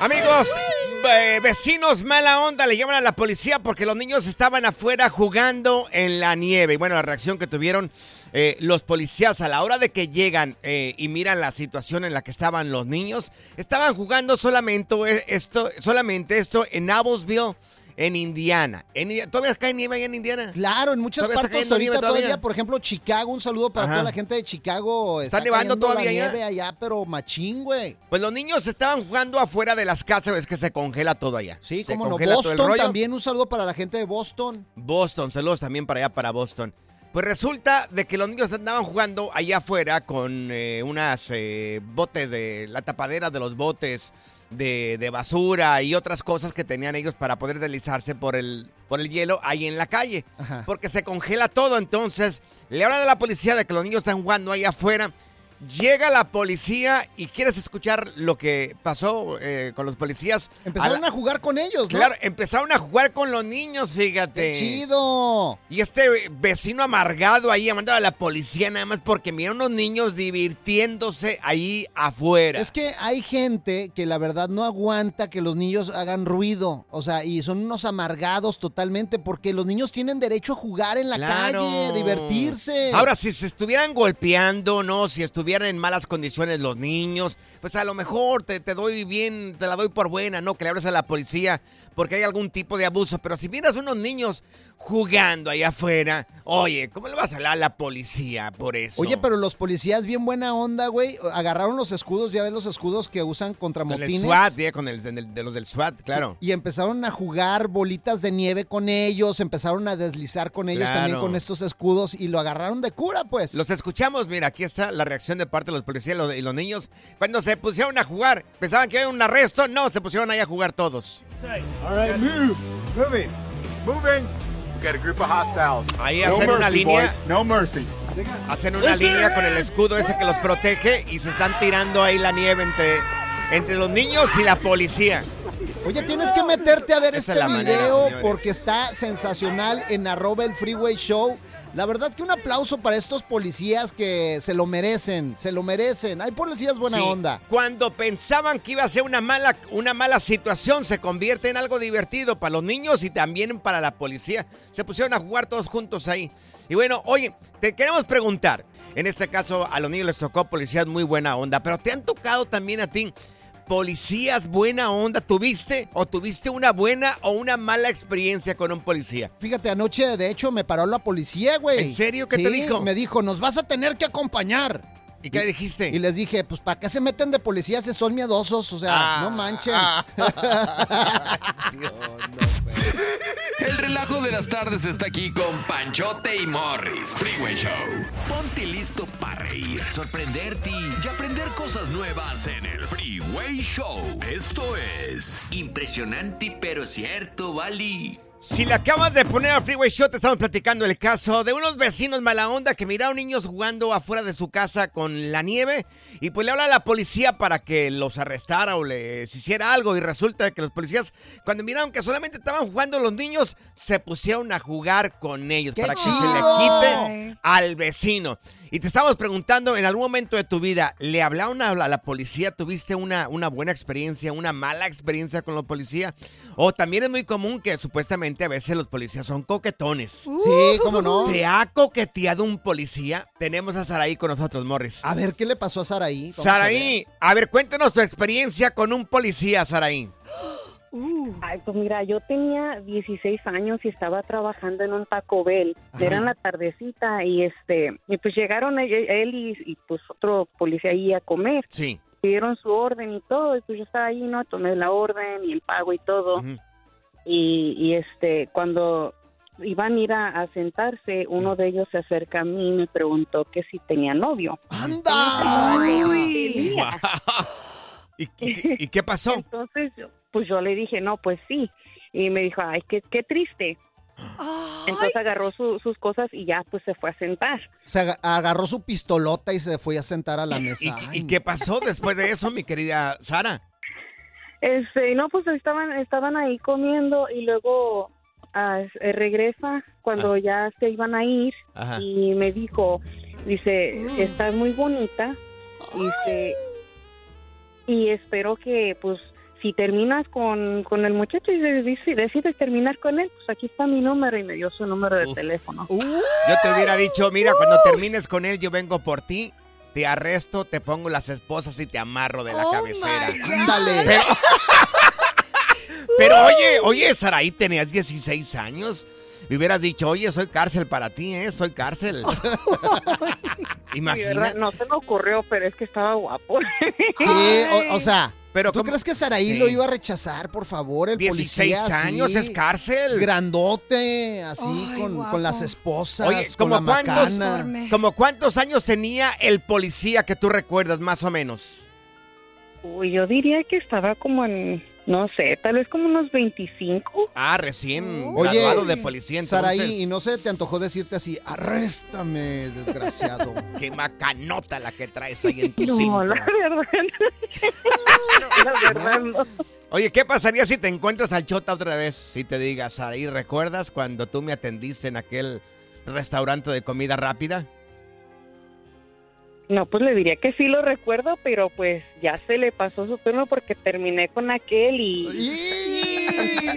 Amigos, eh, vecinos mala onda le llaman a la policía porque los niños estaban afuera jugando en la nieve. Y bueno, la reacción que tuvieron eh, los policías a la hora de que llegan eh, y miran la situación en la que estaban los niños, estaban jugando solamente eh, esto, solamente esto en en Indiana. En, ¿Todavía cae nieve ahí en Indiana? Claro, en muchas Todavía partes ahorita todavía. todavía. por ejemplo, Chicago, un saludo para Ajá. toda la gente de Chicago. ¿Está nevando todavía la allá? nieve allá, pero machín, güey. Pues los niños estaban jugando afuera de las casas, es que se congela todo allá. Sí, se cómo no. congela todo el Boston también, un saludo para la gente de Boston. Boston, saludos también para allá, para Boston. Pues resulta de que los niños andaban jugando allá afuera con eh, unas eh, botes de la tapadera de los botes de, de basura y otras cosas que tenían ellos para poder deslizarse por el, por el hielo ahí en la calle. Ajá. Porque se congela todo, entonces le hablan a la policía de que los niños están jugando ahí afuera. Llega la policía y quieres escuchar lo que pasó eh, con los policías. Empezaron a, jugar con ellos, ¿no? Claro, empezaron a jugar con los niños, fíjate. ¡Qué chido! Y este vecino amargado ahí llamando a la policía nada más porque mira unos niños divirtiéndose ahí afuera. Es que hay gente que la verdad no aguanta que los niños hagan ruido, o sea, y son unos amargados totalmente porque los niños tienen derecho a jugar en la Claro. calle, divertirse. Ahora, si se estuvieran golpeando, ¿no? Si estuvieran en malas condiciones los niños, pues a lo mejor te, te doy bien, te la doy por buena, ¿no? Que le hables a la policía porque hay algún tipo de abuso. Pero si miras unos niños jugando ahí afuera, oye, ¿cómo le vas a hablar a la policía por eso? Oye, pero los policías bien buena onda, güey, agarraron los escudos, ya ves los escudos que usan contra Con el. SWAT, ya, con el, de los del SWAT, claro. Y empezaron a jugar bolitas de nieve con ellos, empezaron a deslizar con ellos Claro. también con estos escudos y lo agarraron de cura, pues. Los escuchamos, mira, aquí está la reacción de parte de los policías y los- y los niños. Cuando se pusieron a jugar, pensaban que había un arresto, no, se pusieron ahí a jugar todos. All right, move. Moving. Moving. We got a group of hostiles. Ahí no hacen una mercy, línea. boys. No mercy. Hacen una línea con el escudo ese que los protege y se están tirando ahí la nieve entre, entre los niños y la policía. Oye, tienes que meterte a ver Esa este es la manera, video señores. porque está sensacional en arroba el freeway show. La verdad que un aplauso para estos policías que se lo merecen, se lo merecen. Hay policías buena Sí, onda. Cuando pensaban que iba a ser una mala, una mala situación, se convierte en algo divertido para los niños y también para la policía. Se pusieron a jugar todos juntos ahí. Y bueno, oye, te queremos preguntar. En este caso, a los niños les tocó policías muy buena onda, pero ¿te han tocado también a ti policías buena onda? ¿Tuviste o tuviste una buena o una mala experiencia con un policía? Fíjate, anoche de hecho me paró la policía, güey. ¿En serio? ¿Qué Sí, te dijo? Me dijo, nos vas a tener que acompañar. ¿Y qué dijiste? Y les dije, pues ¿para qué se meten de policías si son miedosos? O sea, Ah, no manchen. Dios, no, pues. El relajo de las tardes está aquí con Panchote y Morris. Freeway Show. Ponte listo para reír, sorprenderte y aprender cosas nuevas en el Freeway Show. Esto es impresionante pero cierto, Bali. Si le acabas de poner al Freeway Show, te estamos platicando el caso de unos vecinos mala onda que miraron niños jugando afuera de su casa con la nieve y pues le habla a la policía para que los arrestara o les hiciera algo y resulta que los policías cuando miraron que solamente estaban jugando los niños se pusieron a jugar con ellos ¡Qué para que se le quite al vecino. Y te estamos preguntando, en algún momento de tu vida, ¿le hablaron a la, policía? ¿Tuviste una, una buena experiencia, una mala experiencia con la policía? O también es muy común que supuestamente a veces los policías son coquetones. Sí, ¿cómo no? ¿Te ha coqueteado un policía? Tenemos a Saraí con nosotros, Morris. A ver, ¿qué le pasó a Saraí? Saraí, a ver, cuéntanos tu experiencia con un policía, Saraí. Ay, pues mira, yo tenía 16 años y estaba trabajando en un Taco Bell. Ajá. Era en la tardecita y este, y pues llegaron él, él y, y, pues otro policía ahí a comer. Sí. Pidieron su orden y todo y pues yo estaba ahí, ¿no? Tomé la orden y el pago y todo. Ujú. Y, y este, cuando iban a ir a, a sentarse, uno de ellos se acerca a mí y me preguntó que si tenía novio. ¡Anda! Tenía. ¿Y, y- y qué pasó? Entonces, pues yo le dije, no, pues sí. Y me dijo, ay, qué, qué triste. Entonces agarró su- sus cosas y ya pues se fue a sentar. Se aga- agarró su pistolota y se fue a sentar a la ¿Y, mesa. y qué pasó después de eso, mi querida Sara? Este, no, pues estaban, estaban ahí comiendo y luego ah, eh, regresa cuando ya se iban a ir Ajá. y me dijo, dice, estás muy bonita, dice, y espero que pues si terminas con, con el muchacho y decides, decides terminar con él, pues aquí está mi número y me dio su número de Uf. teléfono. Yo te hubiera dicho, mira, cuando termines con él, yo vengo por ti, te arresto, te pongo las esposas y te amarro de la Oh, cabecera. Ándale. Pero, pero oye, oye, Saraí, tenías 16 años. Me hubieras dicho, oye, soy cárcel para ti, ¿eh? Soy cárcel. Imagínate. No se me ocurrió, pero es que estaba guapo. Sí, o, o sea, Pero ¿tú ¿cómo- crees que Saraí Sí. lo iba a rechazar, por favor? El 16 policía, años es cárcel. Grandote, así, Ay, con, con las esposas, Oye, con ¿como la cuántos, como cuántos años tenía el policía que tú recuerdas, más o menos? Uy, yo diría que estaba como en, no sé, tal vez como unos 25. Ah, recién Oye, graduado de policía, entonces. Saraí, ¿y no se te antojó decirte así, arréstame, desgraciado? Qué macanota la que traes ahí en tu No, cinto. la verdad. la verdad no. Oye, ¿qué pasaría si te encuentras al Chota otra vez? Si te digas, Saraí, ¿recuerdas cuando tú me atendiste en aquel restaurante de comida rápida? No, pues le diría que sí lo recuerdo, pero pues ya se le pasó su turno porque terminé con aquel y ¡Y!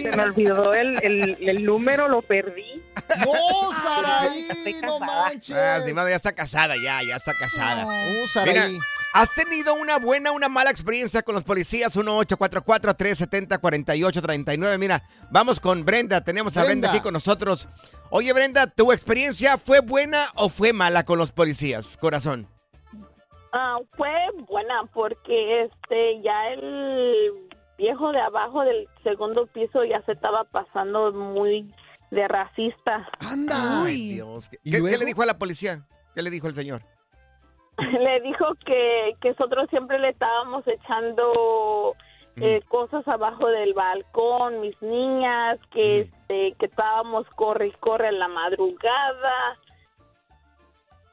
se me olvidó el, el, el número, lo perdí. ¡No, Saraí! Estoy ¡No manches! Ah, ni modo, ya está casada, ya, ya está casada. ¡Uh, Saraí! Mira, ¿has tenido una buena, una mala experiencia con los policías? 1-844-370-4839. Mira, vamos con Brenda. Tenemos a Brenda. Brenda. aquí con nosotros. Oye, Brenda, ¿tu experiencia fue buena o fue mala con los policías? Corazón. Ah, fue buena porque este ya el viejo de abajo del segundo piso ya se estaba pasando muy de racista. ¡Anda! Ay, Dios. ¿Qué, le dijo a la policía? ¿Qué le dijo el señor? Le dijo que, que nosotros siempre le estábamos echando eh, cosas abajo del balcón, mis niñas, que este que estábamos corre y corre en la madrugada.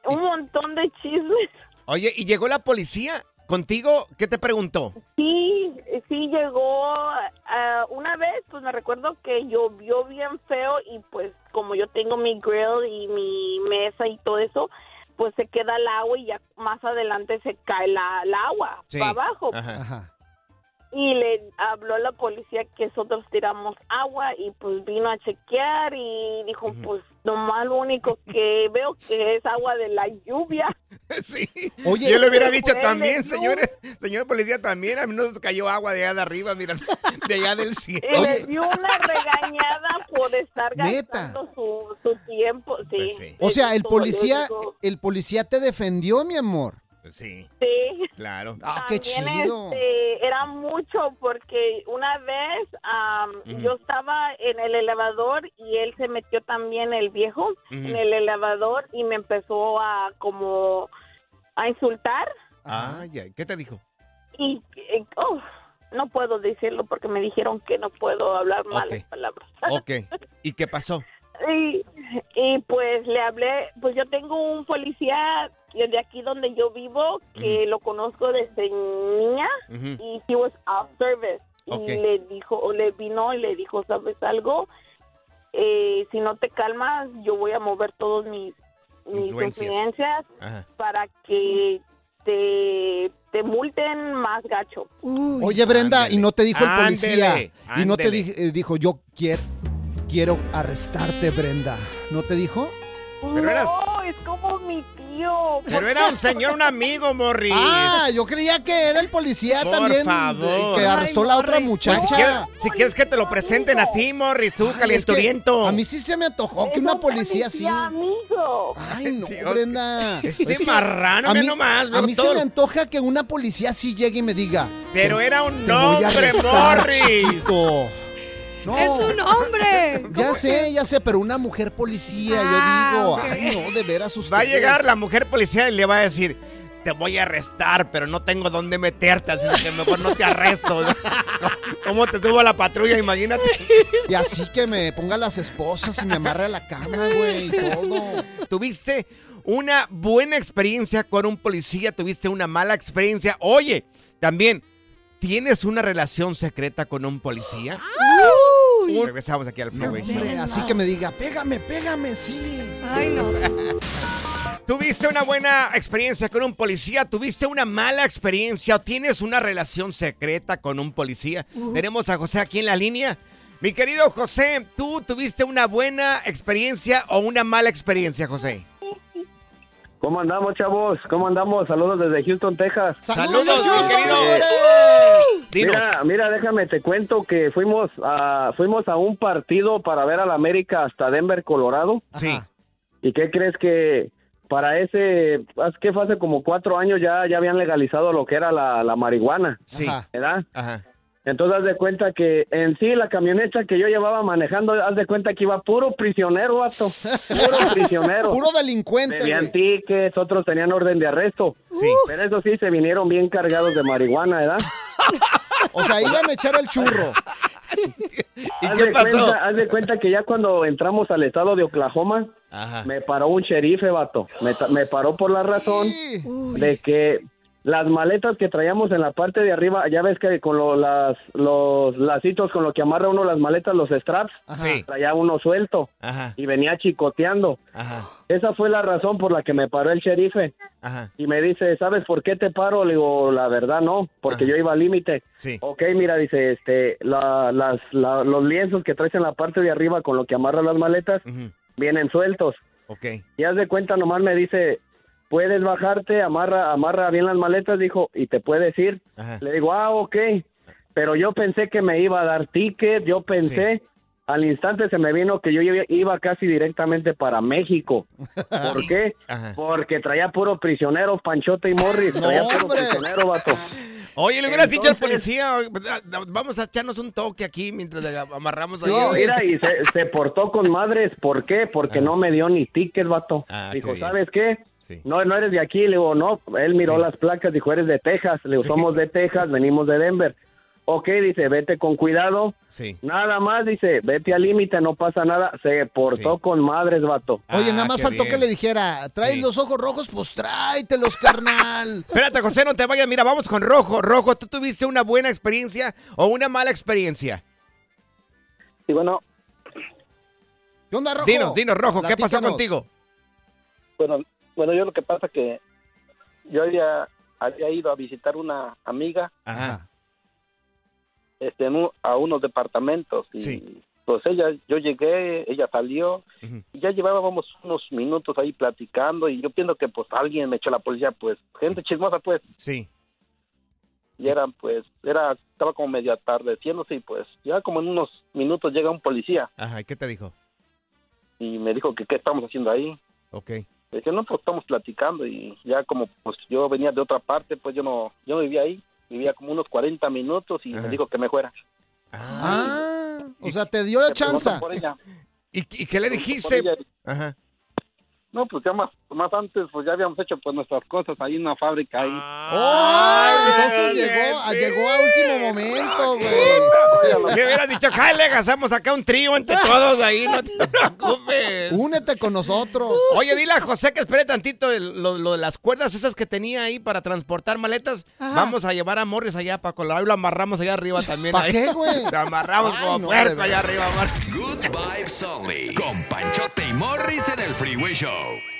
Un montón de chismes. Oye, ¿y llegó la policía contigo? ¿Qué te preguntó? Sí, sí llegó ah, una vez, pues me recuerdo que llovió bien feo y pues como yo tengo mi grill y mi mesa y todo eso, pues se queda el agua y ya más adelante se cae la, la agua Sí. para abajo. Ajá. Ajá. Y le habló a la policía que nosotros tiramos agua y pues vino a chequear y dijo, pues nomás lo único que veo que es agua de la lluvia. Sí. Oye, Yo le hubiera dicho también, señores, señor policía, también a mí nos cayó agua de allá de arriba, mira, de allá del cielo. Y Oye. le dio una regañada por estar ¿Neta? gastando su, su tiempo. Sí. Pues sí. O sea, el policía, el policía te defendió, mi amor. Sí, Sí. claro. Ah, qué chido. este, era mucho porque una vez Ujú. yo estaba en el elevador y él se metió también el viejo en el elevador y me empezó a como a insultar Ay, ay, ¿qué te dijo? y oh, no puedo decirlo porque me dijeron que no puedo hablar malas palabras. Ok. ¿Y qué pasó? Y, y pues le hablé, pues yo tengo un policía de aquí donde yo vivo que lo conozco desde niña y he was off service y le dijo o le vino y le dijo sabes algo Eh, si no te calmas yo voy a mover todos mis mis Influencias. influencias Ajá. para que te te multen más gacho Oye, Brenda, Ándele. y no te dijo el policía. Ándele, Y no te di- eh, dijo, yo quiero, quiero arrestarte, Brenda. ¿No te dijo? Pero eras- no es como mi tío Pero era un señor, un amigo, Morris. Ah, yo creía que era el policía Por también. favor. eh, Que arrestó Ay, la otra muchacha. si, quieres, si quieres que te lo presenten a ti, Morris, tú, Ay, es que calenturiento. A mí sí se me antojó que una un policía así. amigo Ay, no, Tío, Brenda. Este Es marrano, mí, nomás, a mí todo se me antoja que una policía sí llegue y me diga. Pero era un hombre, Morris. chiquito". No, ¡Es un hombre! Ya sé, ya sé, pero una mujer policía, Ah, yo digo, ok. ay no, de veras ustedes. Va a llegar la mujer policía y le va a decir, te voy a arrestar, pero no tengo dónde meterte, así que mejor no te arresto. ¿Cómo te tuvo la patrulla? Imagínate. Y así que me ponga las esposas y me amarre a la cama, güey, y todo. ¿Tuviste una buena experiencia con un policía? ¿Tuviste una mala experiencia? Oye, también, ¿tienes una relación secreta con un policía? Uy. Regresamos aquí al Freeway Show. Hombre, así que me diga, pégame, pégame, sí. Ay, no. ¿Tuviste una buena experiencia con un policía? ¿Tuviste una mala experiencia o tienes una relación secreta con un policía? Tenemos a José aquí en la línea. Mi querido José, ¿tú tuviste una buena experiencia o una mala experiencia, José? ¿Cómo andamos, chavos? ¿Cómo andamos? Saludos desde Houston, Texas. Saludos, Houston, mi querido. Dinos. Mira, mira, déjame te cuento que fuimos a fuimos a un partido para ver al América hasta Denver, Colorado. Sí. ¿Y qué crees que para ese, es que fue hace como cuatro años ya, ya habían legalizado lo que era la, la marihuana, Sí. ¿verdad? Ajá. Entonces haz de cuenta que en sí la camioneta que yo llevaba manejando, haz de cuenta que iba puro prisionero, vato. Puro prisionero. Puro delincuente. Tenían tickets, otros tenían orden de arresto. Sí. Pero eso sí, se vinieron bien cargados de marihuana, ¿verdad? O sea, iban a echar el churro. ¿Y haz qué de pasó? Cuenta, haz de cuenta que ya cuando entramos al estado de Oklahoma, Ajá. me paró un sherife, vato. Me, me paró por la razón Sí. de que las maletas que traíamos en la parte de arriba, ya ves que con lo- las, los lacitos con lo que amarra uno las maletas, los straps, Ajá. Traía uno suelto Ajá. y venía chicoteando. Ajá. Esa fue la razón por la que me paró el sherife. Ajá. Y me dice, ¿sabes por qué te paro? Le digo, la verdad no, porque Ajá. yo iba al límite. Sí. Ok, mira, dice, este, la- las, la- los lienzos que traes en la parte de arriba con lo que amarra las maletas vienen sueltos. Ok. Y haz de cuenta, nomás me dice, puedes bajarte, amarra, amarra bien las maletas, dijo, y te puedes ir. Ajá. Le digo, ah, ok. Pero yo pensé que me iba a dar ticket, yo pensé, al instante se me vino que yo iba- casi directamente para México. ¿Por qué? Ajá. Porque traía puro prisionero, Panchote y Morris, traía puro hombre. prisionero, vato. Oye, le hubieras dicho al policía, vamos a echarnos un toque aquí mientras amarramos Sí, ahí. No, mira, y se, se portó con madres. ¿Por qué? Porque Ah. no me dio ni ticket, vato. Ah, dijo, qué. ¿sabes qué? Sí. No, no eres de aquí. Le digo, no. Él miró Sí. las placas, dijo, eres de Texas. Le digo, Sí. somos de Texas, venimos de Denver. Ok, dice, vete con cuidado. Sí. Nada más, dice, vete al límite, no pasa nada. Se portó Sí. con madres, vato. Oye, Ah, nada más qué faltó bien. que le dijera, ¿traes Sí. los ojos rojos? Pues tráetelos, carnal. Espérate, José, no te vayas. Mira, vamos con Rojo. Rojo, ¿tú tuviste una buena experiencia o una mala experiencia? Y bueno, ¿Qué onda, Rojo? Dinos, dinos, Rojo, ¿qué pasó contigo? Bueno, bueno, yo lo que pasa que yo había, había ido a visitar una amiga Ajá. este, un- a unos departamentos y Sí. pues ella, yo llegué, ella salió y ya llevábamos unos minutos ahí platicando y yo pienso que pues alguien me echó la policía, pues gente chismosa pues Sí. y eran pues, era, estaba como medio atardeciéndose y pues ya como en unos minutos llega un policía Ajá, ¿y qué te dijo? y me dijo que qué estamos haciendo ahí Ok. Dije, no, pues estamos platicando y ya como pues yo venía de otra parte, pues yo no, yo no vivía ahí, vivía como unos 40 minutos y me dijo que me fuera. Ah, o sea, te dio la chance. ¿Y, y qué le dijiste? Ajá. No, pues ya más, más antes, pues ya habíamos hecho pues nuestras cosas ahí en una fábrica ahí. ¡Oh! Entonces llegó, a- llegó a último momento, güey. ¿Qué hubieras dicho? Jale, hacemos acá un trío entre todos ahí, no te preocupes. Únete con nosotros. Oye, dile a José que espere tantito el- lo, lo de las cuerdas esas que tenía ahí para transportar maletas. Ajá. Vamos a llevar a Morris allá para Colorado y lo amarramos allá arriba también. ¿Pa ahí. qué, güey? Lo amarramos Ay, como no, puerco allá arriba, Morris. Good Vibes Only. Con Panchote y Morris en el Freeway Show. go.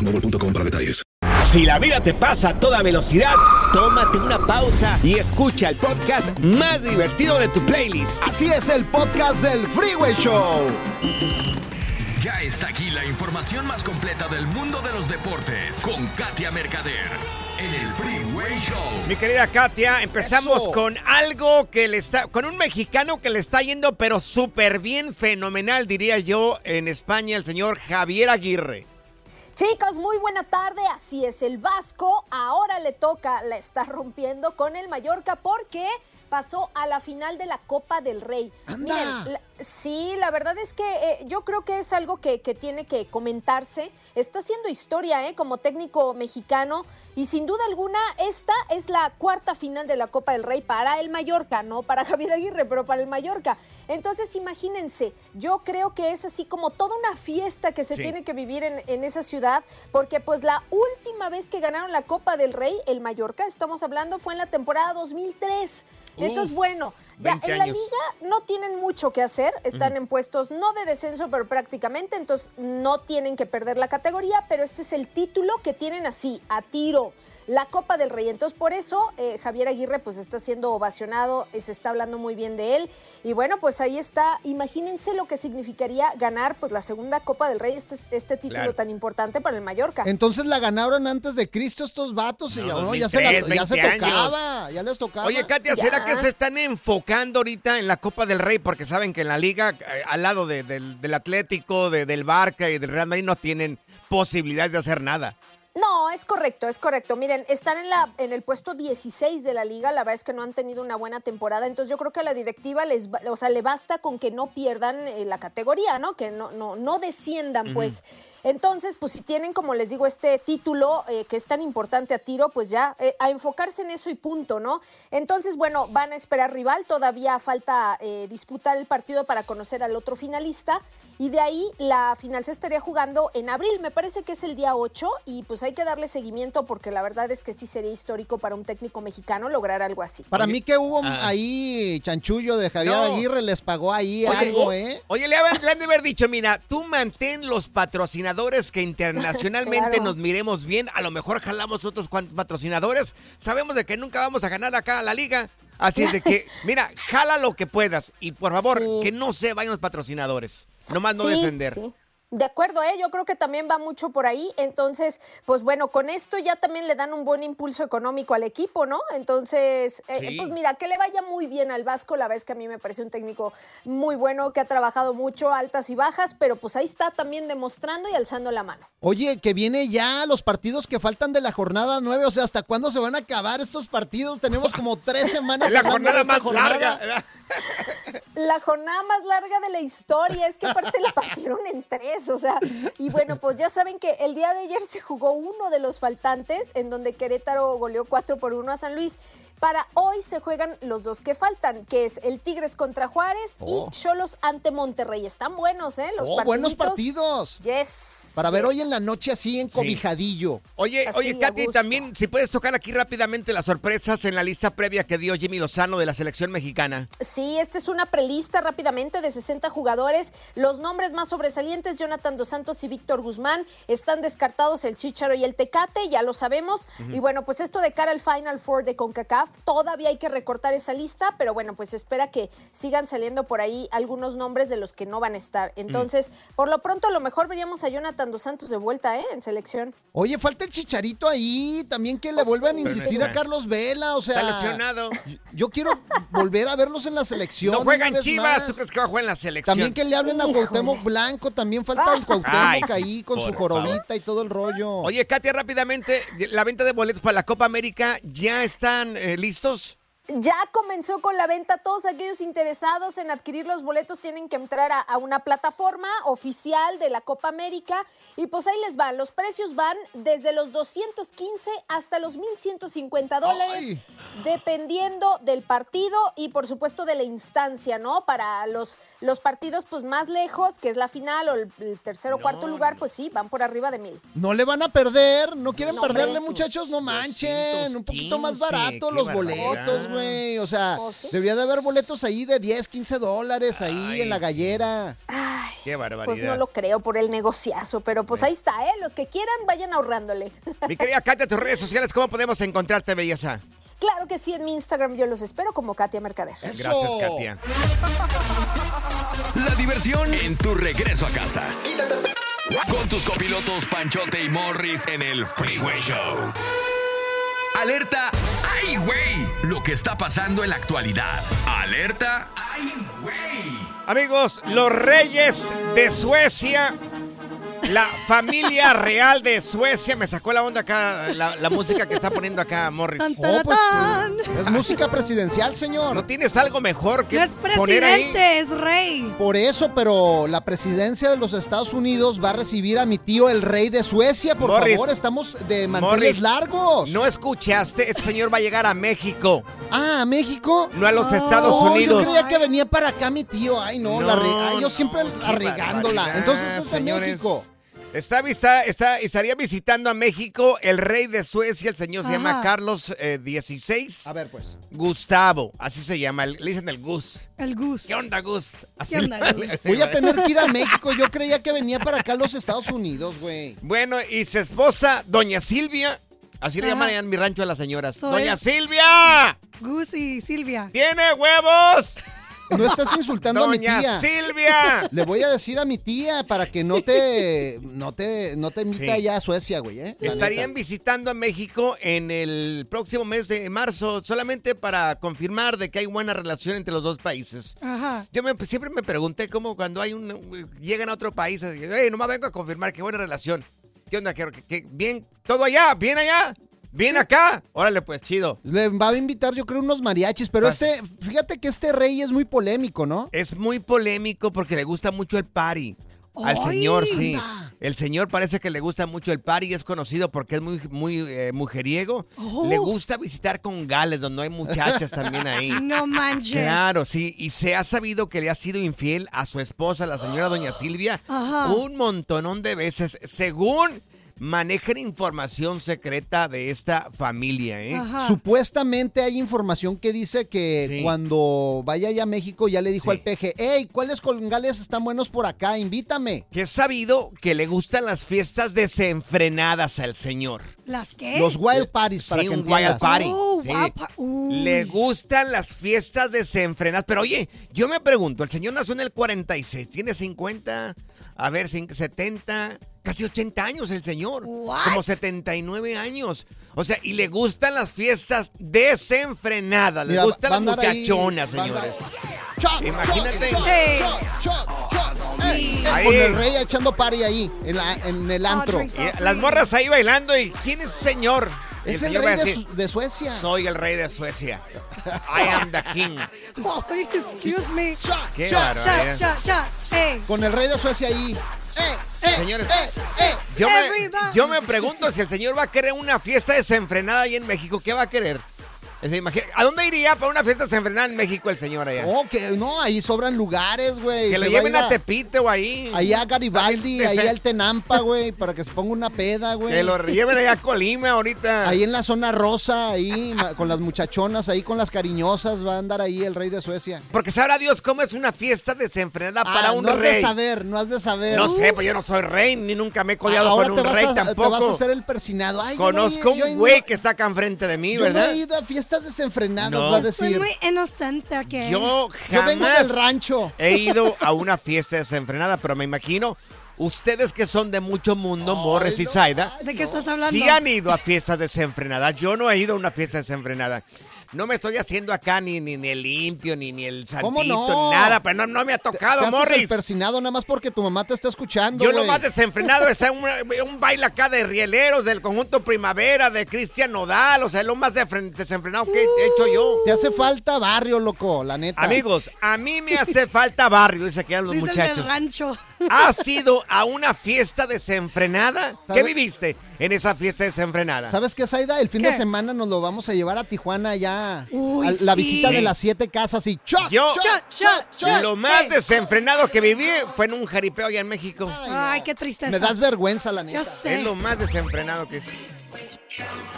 boostmobile.com para detalles. Si la vida te pasa a toda velocidad, tómate una pausa y escucha el podcast más divertido de tu playlist. Así es el podcast del Freeway Show. Ya está aquí la información más completa del mundo de los deportes con Katia Mercader en el Freeway Show. Mi querida Katia, empezamos Eso. con algo que le está, con un mexicano que le está yendo pero súper bien, fenomenal diría yo, en España, el señor Javier Aguirre. Chicos, muy buena tarde. Así es, el Vasco ahora le toca, la está rompiendo con el Mallorca porque pasó a la final de la Copa del Rey. Miren, la- sí, la verdad es que eh, yo creo que es algo que, que tiene que comentarse. Está haciendo historia ¿eh? como técnico mexicano y sin duda alguna esta es la cuarta final de la Copa del Rey para el Mallorca, no para Javier Aguirre, pero para el Mallorca. Entonces imagínense, yo creo que es así como toda una fiesta que se Sí. tiene que vivir en, en esa ciudad, porque pues la última vez que ganaron la Copa del Rey, el Mallorca, estamos hablando, fue en la temporada 2003. Entonces, bueno, ya 20 en la años. liga no tienen mucho que hacer, están en puestos no de descenso, pero prácticamente, entonces no tienen que perder la categoría, pero este es el título que tienen así, a tiro. La Copa del Rey. Entonces, por eso eh, Javier Aguirre pues está siendo ovacionado, eh, se está hablando muy bien de él. Y bueno, pues ahí está. Imagínense lo que significaría ganar pues la segunda Copa del Rey, este, este título Claro. tan importante para el Mallorca. Entonces la ganaron antes de Cristo estos vatos y ya, No, no, ya, se, la- 2003, ya se 20 años. tocaba, ya les tocaba. Oye, Katia, ¿será que se están enfocando ahorita en la Copa del Rey? Porque saben que en la liga, eh, al lado de- del, del Atlético, de- del Barca y del Real Madrid, no tienen posibilidades de hacer nada. No, es correcto, es correcto. Miren, están en, la, en el puesto 16 de la liga, la verdad es que no han tenido una buena temporada, entonces yo creo que a la directiva les, o sea, le basta con que no pierdan eh, la categoría, ¿no? Que no, no, no desciendan, pues. Entonces, pues si tienen, como les digo, este título eh, que es tan importante a tiro, pues ya eh, a enfocarse en eso y punto, ¿no? Entonces, bueno, van a esperar rival, todavía falta eh, disputar el partido para conocer al otro finalista. Y de ahí la final se estaría jugando en abril, me parece que es el día 8 y pues hay que darle seguimiento porque la verdad es que sí sería histórico para un técnico mexicano lograr algo así. Para mí que hubo Ah. ahí chanchullo de Javier No. Aguirre, les pagó ahí Oye, algo, ¿eh? Oye, le han de haber dicho, mira, tú mantén los patrocinadores que internacionalmente Claro. nos miremos bien. A lo mejor jalamos otros cuantos patrocinadores. Sabemos de que nunca vamos a ganar acá a la liga. Así es de que, mira, jala lo que puedas. Y por favor, Sí. que no se vayan los patrocinadores. Nomás no Sí, defender. sí. De acuerdo, ¿eh? yo creo que también va mucho por ahí. Entonces, pues bueno, con esto ya también le dan un buen impulso económico al equipo, ¿no? Entonces, eh, pues mira, que le vaya muy bien al Vasco. La verdad es que a mí me parece un técnico muy bueno, que ha trabajado mucho, altas y bajas, pero pues ahí está también demostrando y alzando la mano. Oye, que viene ya los partidos que faltan de la jornada 9, o sea, ¿hasta cuándo se van a acabar estos partidos? Tenemos como tres semanas. La jornada más jornada. larga. La jornada más larga de la historia, es que aparte la partieron en tres, o sea, y bueno, pues ya saben que el día de ayer se jugó uno de los faltantes, en donde Querétaro goleó 4 por 1 a San Luis. Para hoy se juegan los dos que faltan, que es el Tigres contra Juárez Oh. y Cholos ante Monterrey. Están buenos, ¿eh? Los Oh, buenos partidos. Yes. Para ver yes. hoy en la noche así encobijadillo. Oye, Así, oye, a Katy, también si puedes tocar aquí rápidamente las sorpresas en la lista previa que dio Jimmy Lozano de la selección mexicana. Sí, esta es una prelista rápidamente de 60 jugadores. Los nombres más sobresalientes, Jonathan Dos Santos y Víctor Guzmán, están descartados el Chicharo y el Tecate, ya lo sabemos. Y bueno, pues esto de cara al Final Four de CONCACAF, todavía hay que recortar esa lista, pero bueno, pues espera que sigan saliendo por ahí algunos nombres de los que no van a estar. Entonces, por lo pronto, a lo mejor veríamos a Jonathan Dos Santos de vuelta, ¿eh? En selección. Oye, falta el chicharito ahí, también que le vuelvan a Pero insistir a. Carlos Vela, o sea. Está lesionado. Yo quiero volver a verlos en la selección. No juega una en vez Chivas, más. ¿tú crees que va a jugar en la selección? También que le hablen a. Cuauhtémoc Blanco, también falta el Cuauhtémoc Ay, ahí con su jorobita y todo el rollo. Oye, Katia, rápidamente, la venta de boletos para la Copa América, ¿ya están eh, listos? Ya comenzó con la venta. Todos aquellos interesados en adquirir los boletos tienen que entrar a, a una plataforma oficial de la Copa América. Y pues ahí les van. Los precios van desde los 215 hasta los 1.150 dólares, dependiendo del partido y por supuesto de la instancia, ¿no? Para los, los partidos pues más lejos, que es la final o el, el tercer o cuarto lugar, pues sí, van por arriba de mil. No le van a perder, no quieren No, perderle, muchachos, no manchen. Un poquito más 215, barato los barbaridad. boletos, güey. O sea, ¿Oh, sí? debería de haber boletos ahí de 10, 15 dólares ahí Ay, en la sí. gallera. Qué Pues no barbaridad. lo creo por el negociazo, pero pues ahí está, ¿eh? Los que quieran vayan ahorrándole. Mi querida Katia, tus redes sociales, ¿cómo podemos encontrarte, belleza? Claro que sí, en mi Instagram yo los espero como Katia Mercader. Gracias, Katia. La diversión en tu regreso a casa. Con tus copilotos Panchote y Morris en el Freeway Show. Alerta, ¡ay, güey! Lo que está pasando en la actualidad. Alerta, ¡ay, güey! Amigos, los reyes de Suecia, la familia real de Suecia, me sacó la onda acá, la, la música que está poniendo acá Morris. Oh, pues es música presidencial, señor. ¿No tienes algo mejor que No es poner ahí? presidente, es rey. Por eso, pero la presidencia de los Estados Unidos va a recibir a mi tío, el rey de Suecia. Por Morris. favor, estamos de manteles Morris, largos. ¿No escuchaste? Este señor va a llegar a México, Ah, ¿a México? no a los Estados Oh, Unidos. Yo creía que venía para acá mi tío. Ay, no, la re- No, ay, yo siempre arregándola. barbaridad, Entonces es de señores. México. Está, vista- está, estaría visitando a México el rey de Suecia, el señor se llama. Carlos eh, XVI. A ver, pues. Gustavo, así se llama, le dicen el Gus. El Gus. ¿Qué onda, Gus? Así ¿Qué onda, le- Gus? Voy a tener que ir a México. Yo creía que venía para acá a los Estados Unidos, güey. Bueno, y su esposa, doña Silvia, así le llaman allá en mi rancho a las señoras. ¡Doña es- Silvia! Gus y Silvia. ¡Tiene huevos! No estás insultando a mi tía. Silvia. Le voy a decir a mi tía para que no te, no te, no te invite Sí. allá a Suecia, güey, ¿eh? La Estarían neta. visitando a México en el próximo mes de marzo, solamente para confirmar de que hay buena relación entre los dos países. Ajá. Yo me- siempre me pregunté cómo cuando hay un llegan a otro país, así, hey, nomás vengo a confirmar que buena relación. ¿Qué onda? ¿Qué, qué- bien? ¿Todo allá? ¿Bien allá? ¿Bien acá? Órale, pues, chido. Le va a invitar, yo creo, unos mariachis, pero Vas. este, fíjate que este rey es muy polémico, ¿no? Es muy polémico porque le gusta mucho el party. Al señor, sí. El señor parece que le gusta mucho el party, es conocido porque es muy, muy eh, mujeriego. Oh. Le gusta visitar con gales, donde hay muchachas también ahí. No manches. Claro, sí, y se ha sabido que le ha sido infiel a su esposa, la señora doña Silvia, Ajá. un montonón de veces, según manejan información secreta de esta familia, ¿eh? Supuestamente hay información que dice que Sí. cuando vaya allá a México ya le dijo al peje, hey, ¿cuáles colgales están buenos por acá? Invítame. Que es sabido que le gustan las fiestas desenfrenadas al señor. ¿Las qué? Los wild parties, para Sí, que un entiendas. wild party. Oh, sí. pa-. Le gustan las fiestas desenfrenadas. Pero oye, yo me pregunto, el señor nació en el 46, tiene 50, a ver, cin- 70, casi 80 años el señor. Como 79 años. O sea, y le gustan las fiestas desenfrenadas. Le gustan las ahí, muchachonas, va a andar- señores. Imagínate. Ey. Ey, Ahí. Con el rey echando party ahí, en, la- en el antro. Y las morras ahí bailando y ¿quién es señor? Y Es el rey de, decir, de Suecia. Soy el rey de Suecia. I am the king. Ay, excuse me. Qué Shot, shot, shot, shot. Ey. Con el rey de Suecia ahí. Señores, eh, yo me, yo me pregunto si el señor va a querer una fiesta desenfrenada ahí en México. ¿Qué va a querer? Imagina- ¿A dónde iría para una fiesta desenfrenada en México el señor allá? No, que no, ahí sobran lugares, güey. que lo lleven ir a Tepite o ahí. Ahí a Garibaldi, ahí al Tenampa, güey, para que se ponga una peda, güey. Que lo lleven allá a Colima ahorita. Ahí en la zona rosa, ahí con las muchachonas, ahí con las cariñosas, va a andar ahí el rey de Suecia. Porque sabrá Dios cómo es una fiesta desenfrenada para Ah, un no has rey. de saber, no has de saber. No sé, pues yo no soy rey, ni nunca me he codeado Ahora con te un vas rey a, tampoco. Te vas a hacer el persinado. Ay, yo no he- Conozco yo un no- güey que está acá enfrente de mí, Yo ¿verdad? he ido a fiestas desenfrenadas, No. va a Soy decir. muy inocente aquí. Yo Yo vengo del rancho. he ido a una fiesta desenfrenada, pero me imagino ustedes que son de mucho mundo, Morris y Zaida, ¿De qué estás hablando? sí han ido a fiestas desenfrenadas. Yo no he ido a una fiesta desenfrenada. No me estoy haciendo acá ni, ni, ni el limpio, ni, ni el santito, ¿Cómo no? nada, pero no, no me ha Te tocado, haces el Morris. persinado nada más porque tu mamá te está escuchando, Yo lo más desenfrenado es un, un baile acá de rieleros del conjunto Primavera, de Cristian Nodal, o sea, lo más desenfrenado que he hecho yo. Te hace falta barrio, loco, la neta. Amigos, a mí me hace falta barrio, dice que eran los Dice el muchachos. del rancho. ¿Has ido a una fiesta desenfrenada? ¿Qué ¿Sabe? viviste en esa fiesta desenfrenada? ¿Sabes qué, Zaida? El fin de semana nos lo vamos a llevar a Tijuana ya. Uy, a la sí. visita de las siete casas y ¡chot! Yo, Shot, shot, shot. lo más desenfrenado que viví fue en un jaripeo allá en México. Ay, qué tristeza. Me das vergüenza, la neta. Ya sé. Es lo más desenfrenado que.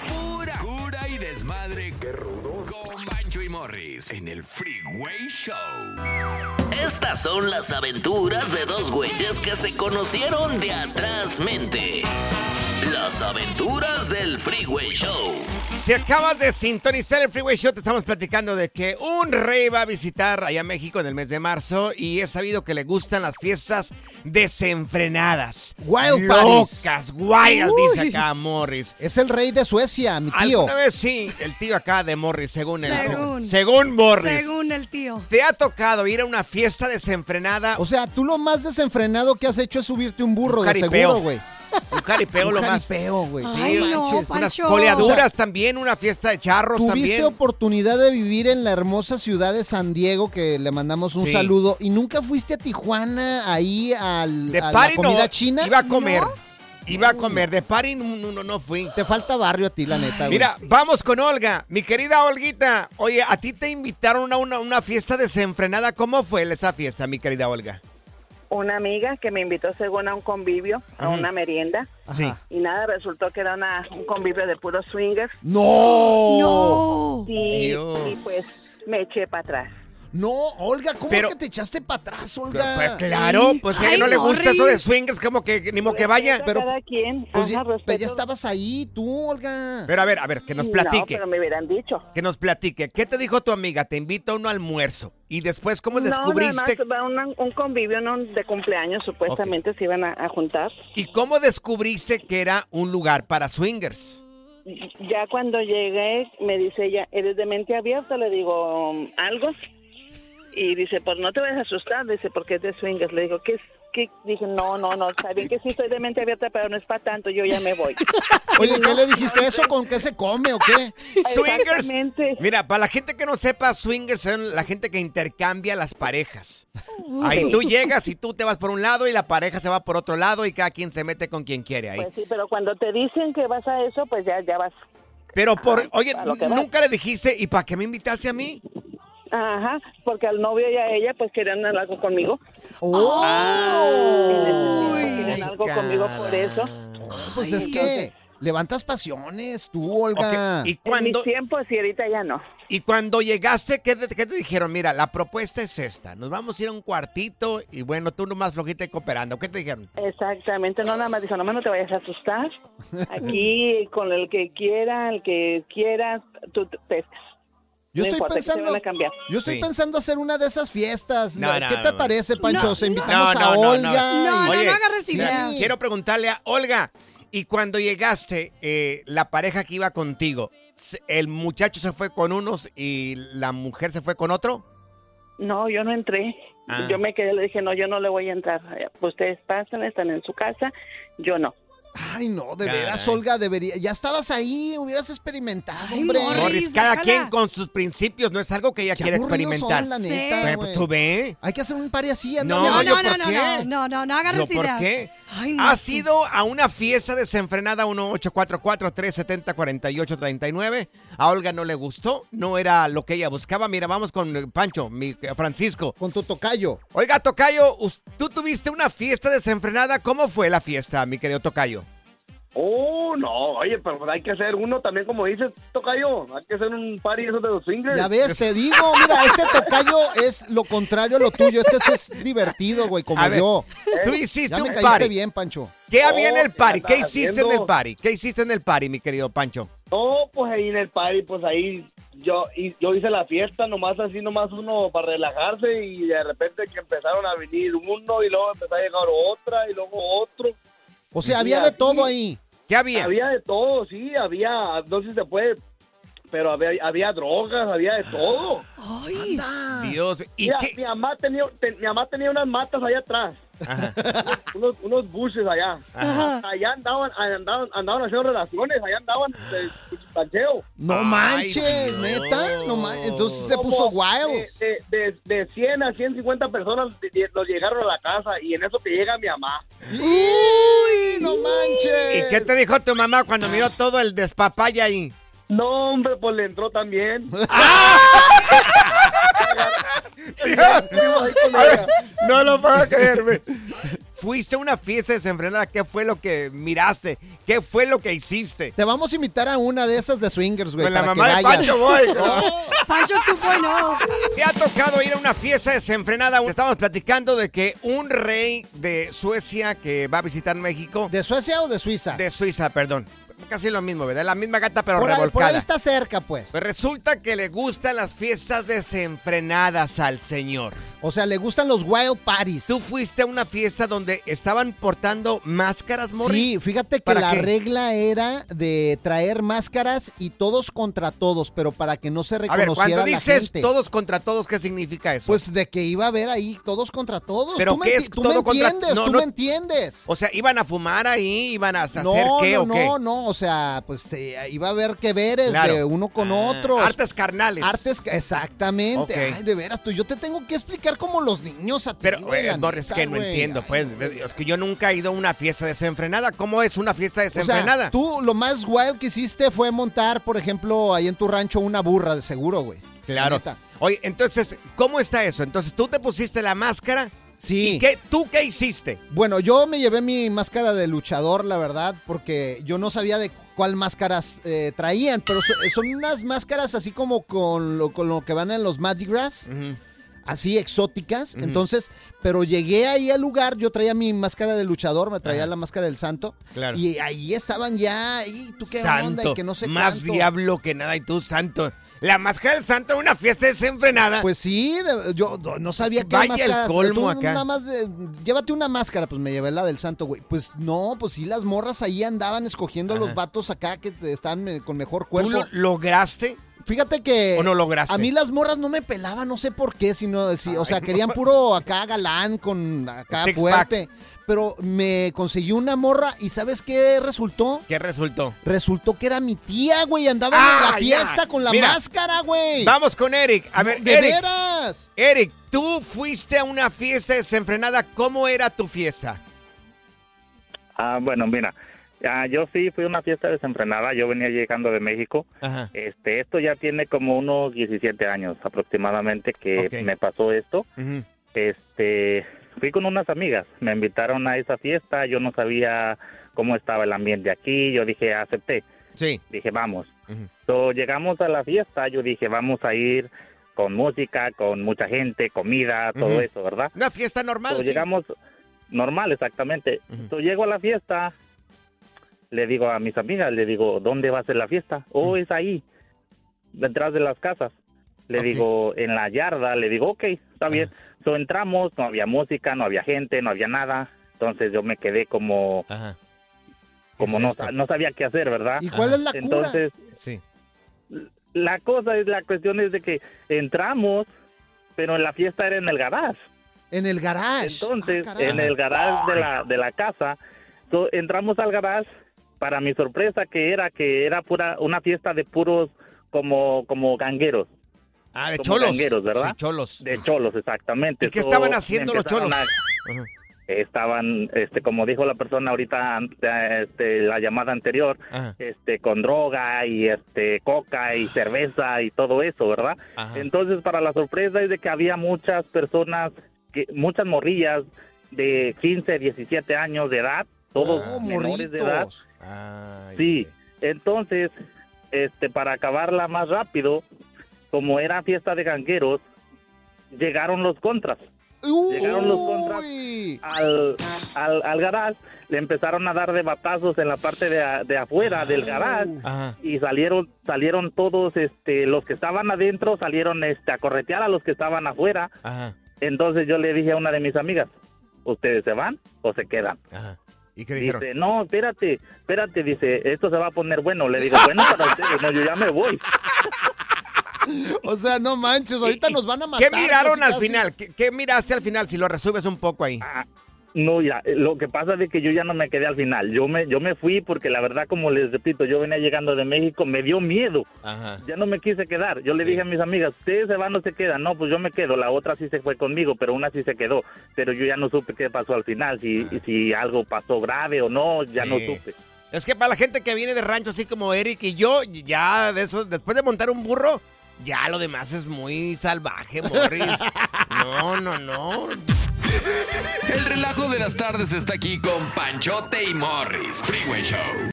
Pura cura y desmadre. Qué rudos. Con Bancho y Morris en el Freeway Show. Estas son las aventuras de dos güeyes que se conocieron de atrás mente. Las aventuras del Freeway Show. Si acabas de sintonizar el Freeway Show, te estamos platicando de que un rey va a visitar allá a México en el mes de marzo y es sabido que le gustan las fiestas desenfrenadas. Wild. Locas, wild, Uy. dice acá Morris. Es el rey de Suecia, mi tío. Alguna vez sí, el tío acá de Morris, según él. Según. Según Morris. Según el tío. ¿Te ha tocado ir a una fiesta desenfrenada? O sea, tú lo más desenfrenado que has hecho es subirte un burro Un de seguro, güey. un jaripeo Un lo más. jaripeo, güey. Sí, Ay, no, manches. Unas coleaduras también, una fiesta de charros Tuviste también. oportunidad de vivir en la hermosa ciudad de San Diego, que le mandamos un Sí. saludo, y nunca fuiste a Tijuana ahí al, De a la comida no, china. iba a comer. ¿No? Iba a comer. De party no, no, no, fui. Te falta barrio a ti, la neta, güey. Mira, vamos con Olga. Mi querida Olguita. Oye, a ti te invitaron a una, una fiesta desenfrenada. ¿Cómo fue esa fiesta, mi querida Olga? Una amiga que me invitó según a un convivio, a una merienda. Sí. Y nada, resultó que era una, un convivio de puros swingers. ¡No! No. Sí, Dios. y pues me eché para atrás. No, Olga, ¿cómo Pero- que te echaste para atrás, Olga? Pues claro, pues si a ella no le gusta eso de swingers, como que ni modo que vaya. Pero Pero- cada quien, Pues ajá, ya, pero respeto. ya estabas ahí, tú, Olga. Pero a ver, a ver, que nos No, platique. pero me hubieran dicho. Que nos platique. ¿Qué te dijo tu amiga? Te invito a un almuerzo. Y después, ¿cómo No, nada descubriste? más va una- un convivio ¿no? de cumpleaños, supuestamente se iban a, a juntar. ¿Y cómo descubriste que era un lugar para swingers? Ya cuando llegué, me dice ella, ¿eres de mente abierta? Le digo, ¿algo? Y dice, pues no te vayas a asustar, dice, porque es de swingers. Le digo, ¿qué es? ¿Qué? Dije, no, no, no, está bien que sí estoy de mente abierta, pero no es para tanto, yo ya me voy. Oye, ¿qué le dijiste eso? ¿Con qué se come o qué? Swingers. Exactamente. Mira, para la gente que no sepa, swingers son la gente que intercambia las parejas. Ahí tú llegas y tú te vas por un lado y la pareja se va por otro lado y cada quien se mete con quien quiere ahí. Pues sí, pero cuando te dicen que vas a eso, pues ya, ya vas. Pero por, oye, nunca le dijiste, ¿y para qué me invitaste a mí? Ajá, porque al novio y a ella, pues querían algo conmigo. Oh. Querían algo conmigo por eso. Pues es que levantas pasiones, tú, Olga. Ok, ¿Y En cuando, mis tiempos y ahorita ya no. y cuando llegaste, ¿qué te, qué te dijeron? Mira, la propuesta es esta. Nos vamos a ir a un cuartito y bueno, tú nomás flojita y cooperando. ¿Qué te dijeron? Exactamente, no nada más dijo, nomás no te vayas a asustar. Aquí con el que quiera, el que quieras, tú te pescas. Yo No estoy importa, que se pensando, van a cambiar. yo estoy Sí. pensando hacer una de esas fiestas. No, no, ¿Qué no, te no. parece, Pancho? No. invitamos No, a Olga. no. No, y- no, Oye, no agarres. Quiero preguntarle a Olga, y cuando llegaste, eh, la pareja que iba contigo, se- ¿el muchacho se fue con unos y la mujer se fue con otro? No, yo no entré. Ah. Yo me quedé, le dije, no, yo no le voy a entrar. Ustedes pasan, están en su casa, yo no. Ay, no, de Caray. veras, Olga, debería. Ya estabas ahí, hubieras experimentado, Ay, hombre. Morris, Morris, cada déjala. quien con sus principios, no es algo que ella quiere experimentar. son, la Sí. neta, güey. pues tú ve. Hay que hacer un party así, No. No, yo, no, no, ¿por no, qué? no, no, no, no agarres No, ¿por qué? Ay, no. ¿Has ido a una fiesta desenfrenada 1844-370-4839? A Olga no le gustó, no era lo que ella buscaba. Mira, vamos con Pancho, mi Francisco. Con tu tocayo. Oiga, Tocayo, tú tuviste una fiesta desenfrenada. ¿Cómo fue la fiesta, mi querido Tocayo? Oh, no, oye, pero hay que hacer uno también, como dices, Tocayo. Hay que hacer un party eso de los fingers. Ya ves, te digo, mira, este tocayo es lo contrario a lo tuyo. Este es divertido, güey, como A ver, yo. Tú hiciste Ya me un caíste party. bien, Pancho. ¿Qué había en el party? ¿qué ¿Qué andas hiciste en el party? ¿Qué hiciste en el party, mi querido Pancho? No, pues ahí en el party, pues ahí yo, y, yo hice la fiesta, nomás así, nomás uno para relajarse y de repente que empezaron a venir uno y luego empezó a llegar otra y luego otro. O sea, había de todo ahí. ¿Qué había? Había de todo, sí, había, no sé si se puede, pero había, había drogas, había de todo. Ay, Dios, ¿y Mira, qué? mi, mamá tenía, te- mi mamá tenía unas matas allá atrás, unos, unos buses allá. Ajá. Allá andaban, andaban, andaban haciendo relaciones, allá andaban de. No Ay, manches, Dios. neta. No manches. Entonces se Como puso wild. De, de, de, de 100 a 150 personas nos llegaron a la casa y en eso que llega mi mamá. ¡Uy! No manches. ¿Y qué te dijo tu mamá cuando miró todo el despapaya ahí? No, hombre, pues le entró también. No lo puedo creerme. Fuiste a una fiesta desenfrenada. ¿Qué fue lo que miraste? ¿Qué fue lo que hiciste? Te vamos a invitar a una de esas de swingers, güey. Con la para que mamá de vayas. Pancho voy. Pancho 2.0. ¿Te ha tocado ir a una fiesta desenfrenada? Estamos platicando de que un rey de Suecia que va a visitar México. ¿De Suecia o de Suiza? De Suiza, perdón. Casi lo mismo, ¿verdad? La misma gata, pero por, ahí, por revolcada. ahí está cerca, pues. Pues resulta que le gustan las fiestas desenfrenadas al señor. O sea, le gustan los wild parties. Tú fuiste a una fiesta donde estaban portando máscaras, Morris. Sí, fíjate que ¿Para la qué? regla era de traer máscaras y todos contra todos, pero para que no se A ver, reconociera cuando la dices gente. todos contra todos, ¿qué significa eso? Pues de que iba a haber ahí todos contra todos. ¿Pero tú qué me, es tú todo me contra- entiendes, no, tú no- me entiendes. o sea, ¿iban a fumar ahí? ¿Iban a hacer No, qué no, o qué? no, no, o sea, pues te- iba a haber que veres Claro. de uno con Ah, otro. Artes carnales. Artes, exactamente. Ay, de veras, tú, yo te tengo que explicar como los niños a ti, Pero, güey, eh, Morris, neta, que no güey. entiendo, Ay, pues. Es que yo nunca he ido a una fiesta desenfrenada. ¿Cómo es una fiesta O desenfrenada? sea, tú lo más wild que hiciste fue montar, por ejemplo, ahí en tu rancho una burra, de seguro, güey. Claro. Neta. Oye, entonces, ¿cómo está eso? Entonces, tú te pusiste la máscara. Sí. ¿Y qué, tú qué hiciste? Bueno, yo me llevé mi máscara de luchador, la verdad, porque yo no sabía de cuál máscaras eh, traían, pero so- son unas máscaras así como con lo, con lo que van en los Gras, así exóticas. Entonces, pero llegué ahí al lugar, yo traía mi máscara de luchador, me traía la máscara del santo, Claro. y ahí estaban ya, y tú qué santo. onda, y que no sé Más cuánto. diablo que nada, y tú, santo. La máscara del santo en una fiesta desenfrenada. Pues sí, yo no- sabía que Vaya el colmo Tú acá. Nada más de- llévate una máscara, pues me llevé la del santo, güey. Pues no, pues sí, las morras ahí andaban escogiendo a los vatos acá que están eh, con mejor ¿Tú cuerpo. lo lograste? Fíjate que. ¿O no lograste? A mí las morras no me pelaban, no sé por qué, sino, si, o sea, querían puro acá galán con acá Six fuerte. Pero me conseguí una morra y ¿sabes qué resultó? ¿Qué resultó? Resultó que era mi tía, güey. Andaba Ah, en la fiesta ya. con la Mira, máscara, güey. Vamos con Eric. A ver, ¿De Eric. veras? Eric, tú fuiste a una fiesta desenfrenada. ¿Cómo era tu fiesta? Ah, bueno, mira, ah, yo sí fui a una fiesta desenfrenada, yo venía llegando de México. Ajá. Este, esto ya tiene como unos 17 años aproximadamente que me pasó esto. Ujú. Este, fui con unas amigas, me invitaron a esa fiesta, yo no sabía cómo estaba el ambiente aquí. Yo dije, acepté. Sí. Dije, vamos. So, llegamos a la fiesta, yo dije, vamos a ir con música, con mucha gente, comida, todo eso, ¿verdad? Una fiesta normal. So, sí. llegamos normal, exactamente. So, llego a la fiesta, le digo a mis amigas, le digo, ¿dónde va a ser la fiesta? Oh, es ahí, detrás de las casas. Le digo, en la yarda, le digo, ok, está bien. So, entramos, no había música, no había gente, no había nada. Entonces yo me quedé como, como no, no sabía qué hacer, ¿verdad? ¿Y cuál es la cura? Entonces, Sí. la cosa es, la cuestión es de que entramos, pero la fiesta era en el garage. En el garage. Entonces, caray. en el garage de la, de la casa, so, entramos al garage, para mi sorpresa que era que era pura una fiesta de puros como como gangueros. Ah, de cholos. ¿verdad? Sí, cholos. De cholos, exactamente. ¿Y qué estaban haciendo los cholos? a- estaban, este, como dijo la persona ahorita, este, la llamada anterior, Ajá. este, con droga y este, coca y cerveza y todo eso, ¿verdad? Ajá. Entonces, para la sorpresa es de que había muchas personas, que, muchas morrillas de 15, 17 años de edad, todos Oh, menores de edad. morritos. Sí, entonces, este, para acabarla más rápido, como era fiesta de gangueros, llegaron los contras. Llegaron los contras al, al, al garage, le empezaron a dar de batazos en la parte de, a- de afuera del garage y salieron salieron todos este los que estaban adentro salieron este a corretear a los que estaban afuera. Entonces yo le dije a una de mis amigas, ¿ustedes se van o se quedan? ¿Y qué dijeron? Dice, no, espérate, espérate, dice, esto se va a poner bueno. Le digo, bueno para ustedes, no, yo ya me voy. O sea, no manches, ahorita nos van a matar. ¿Qué miraron casi, al casi. final? ¿Qué, qué miraste al final? Si lo resumes un poco ahí. No, ya, eh, lo que pasa es que yo ya no me quedé al final. Yo me, yo me fui porque la verdad, como les repito, yo venía llegando de México, me dio miedo. Ajá. Ya no me quise quedar. Yo le dije a mis amigas, ustedes se van o se quedan. No, pues yo me quedo. La otra sí se fue conmigo, pero una sí se quedó. Pero yo ya no supe qué pasó al final, si, si algo pasó grave o no, ya no supe. Es que para la gente que viene de rancho, así como Eric y yo, ya de eso, después de montar un burro, ya lo demás es muy salvaje, Morris. No, no, no. El relajo de las tardes está aquí con Panchote y Morris. Freeway Show.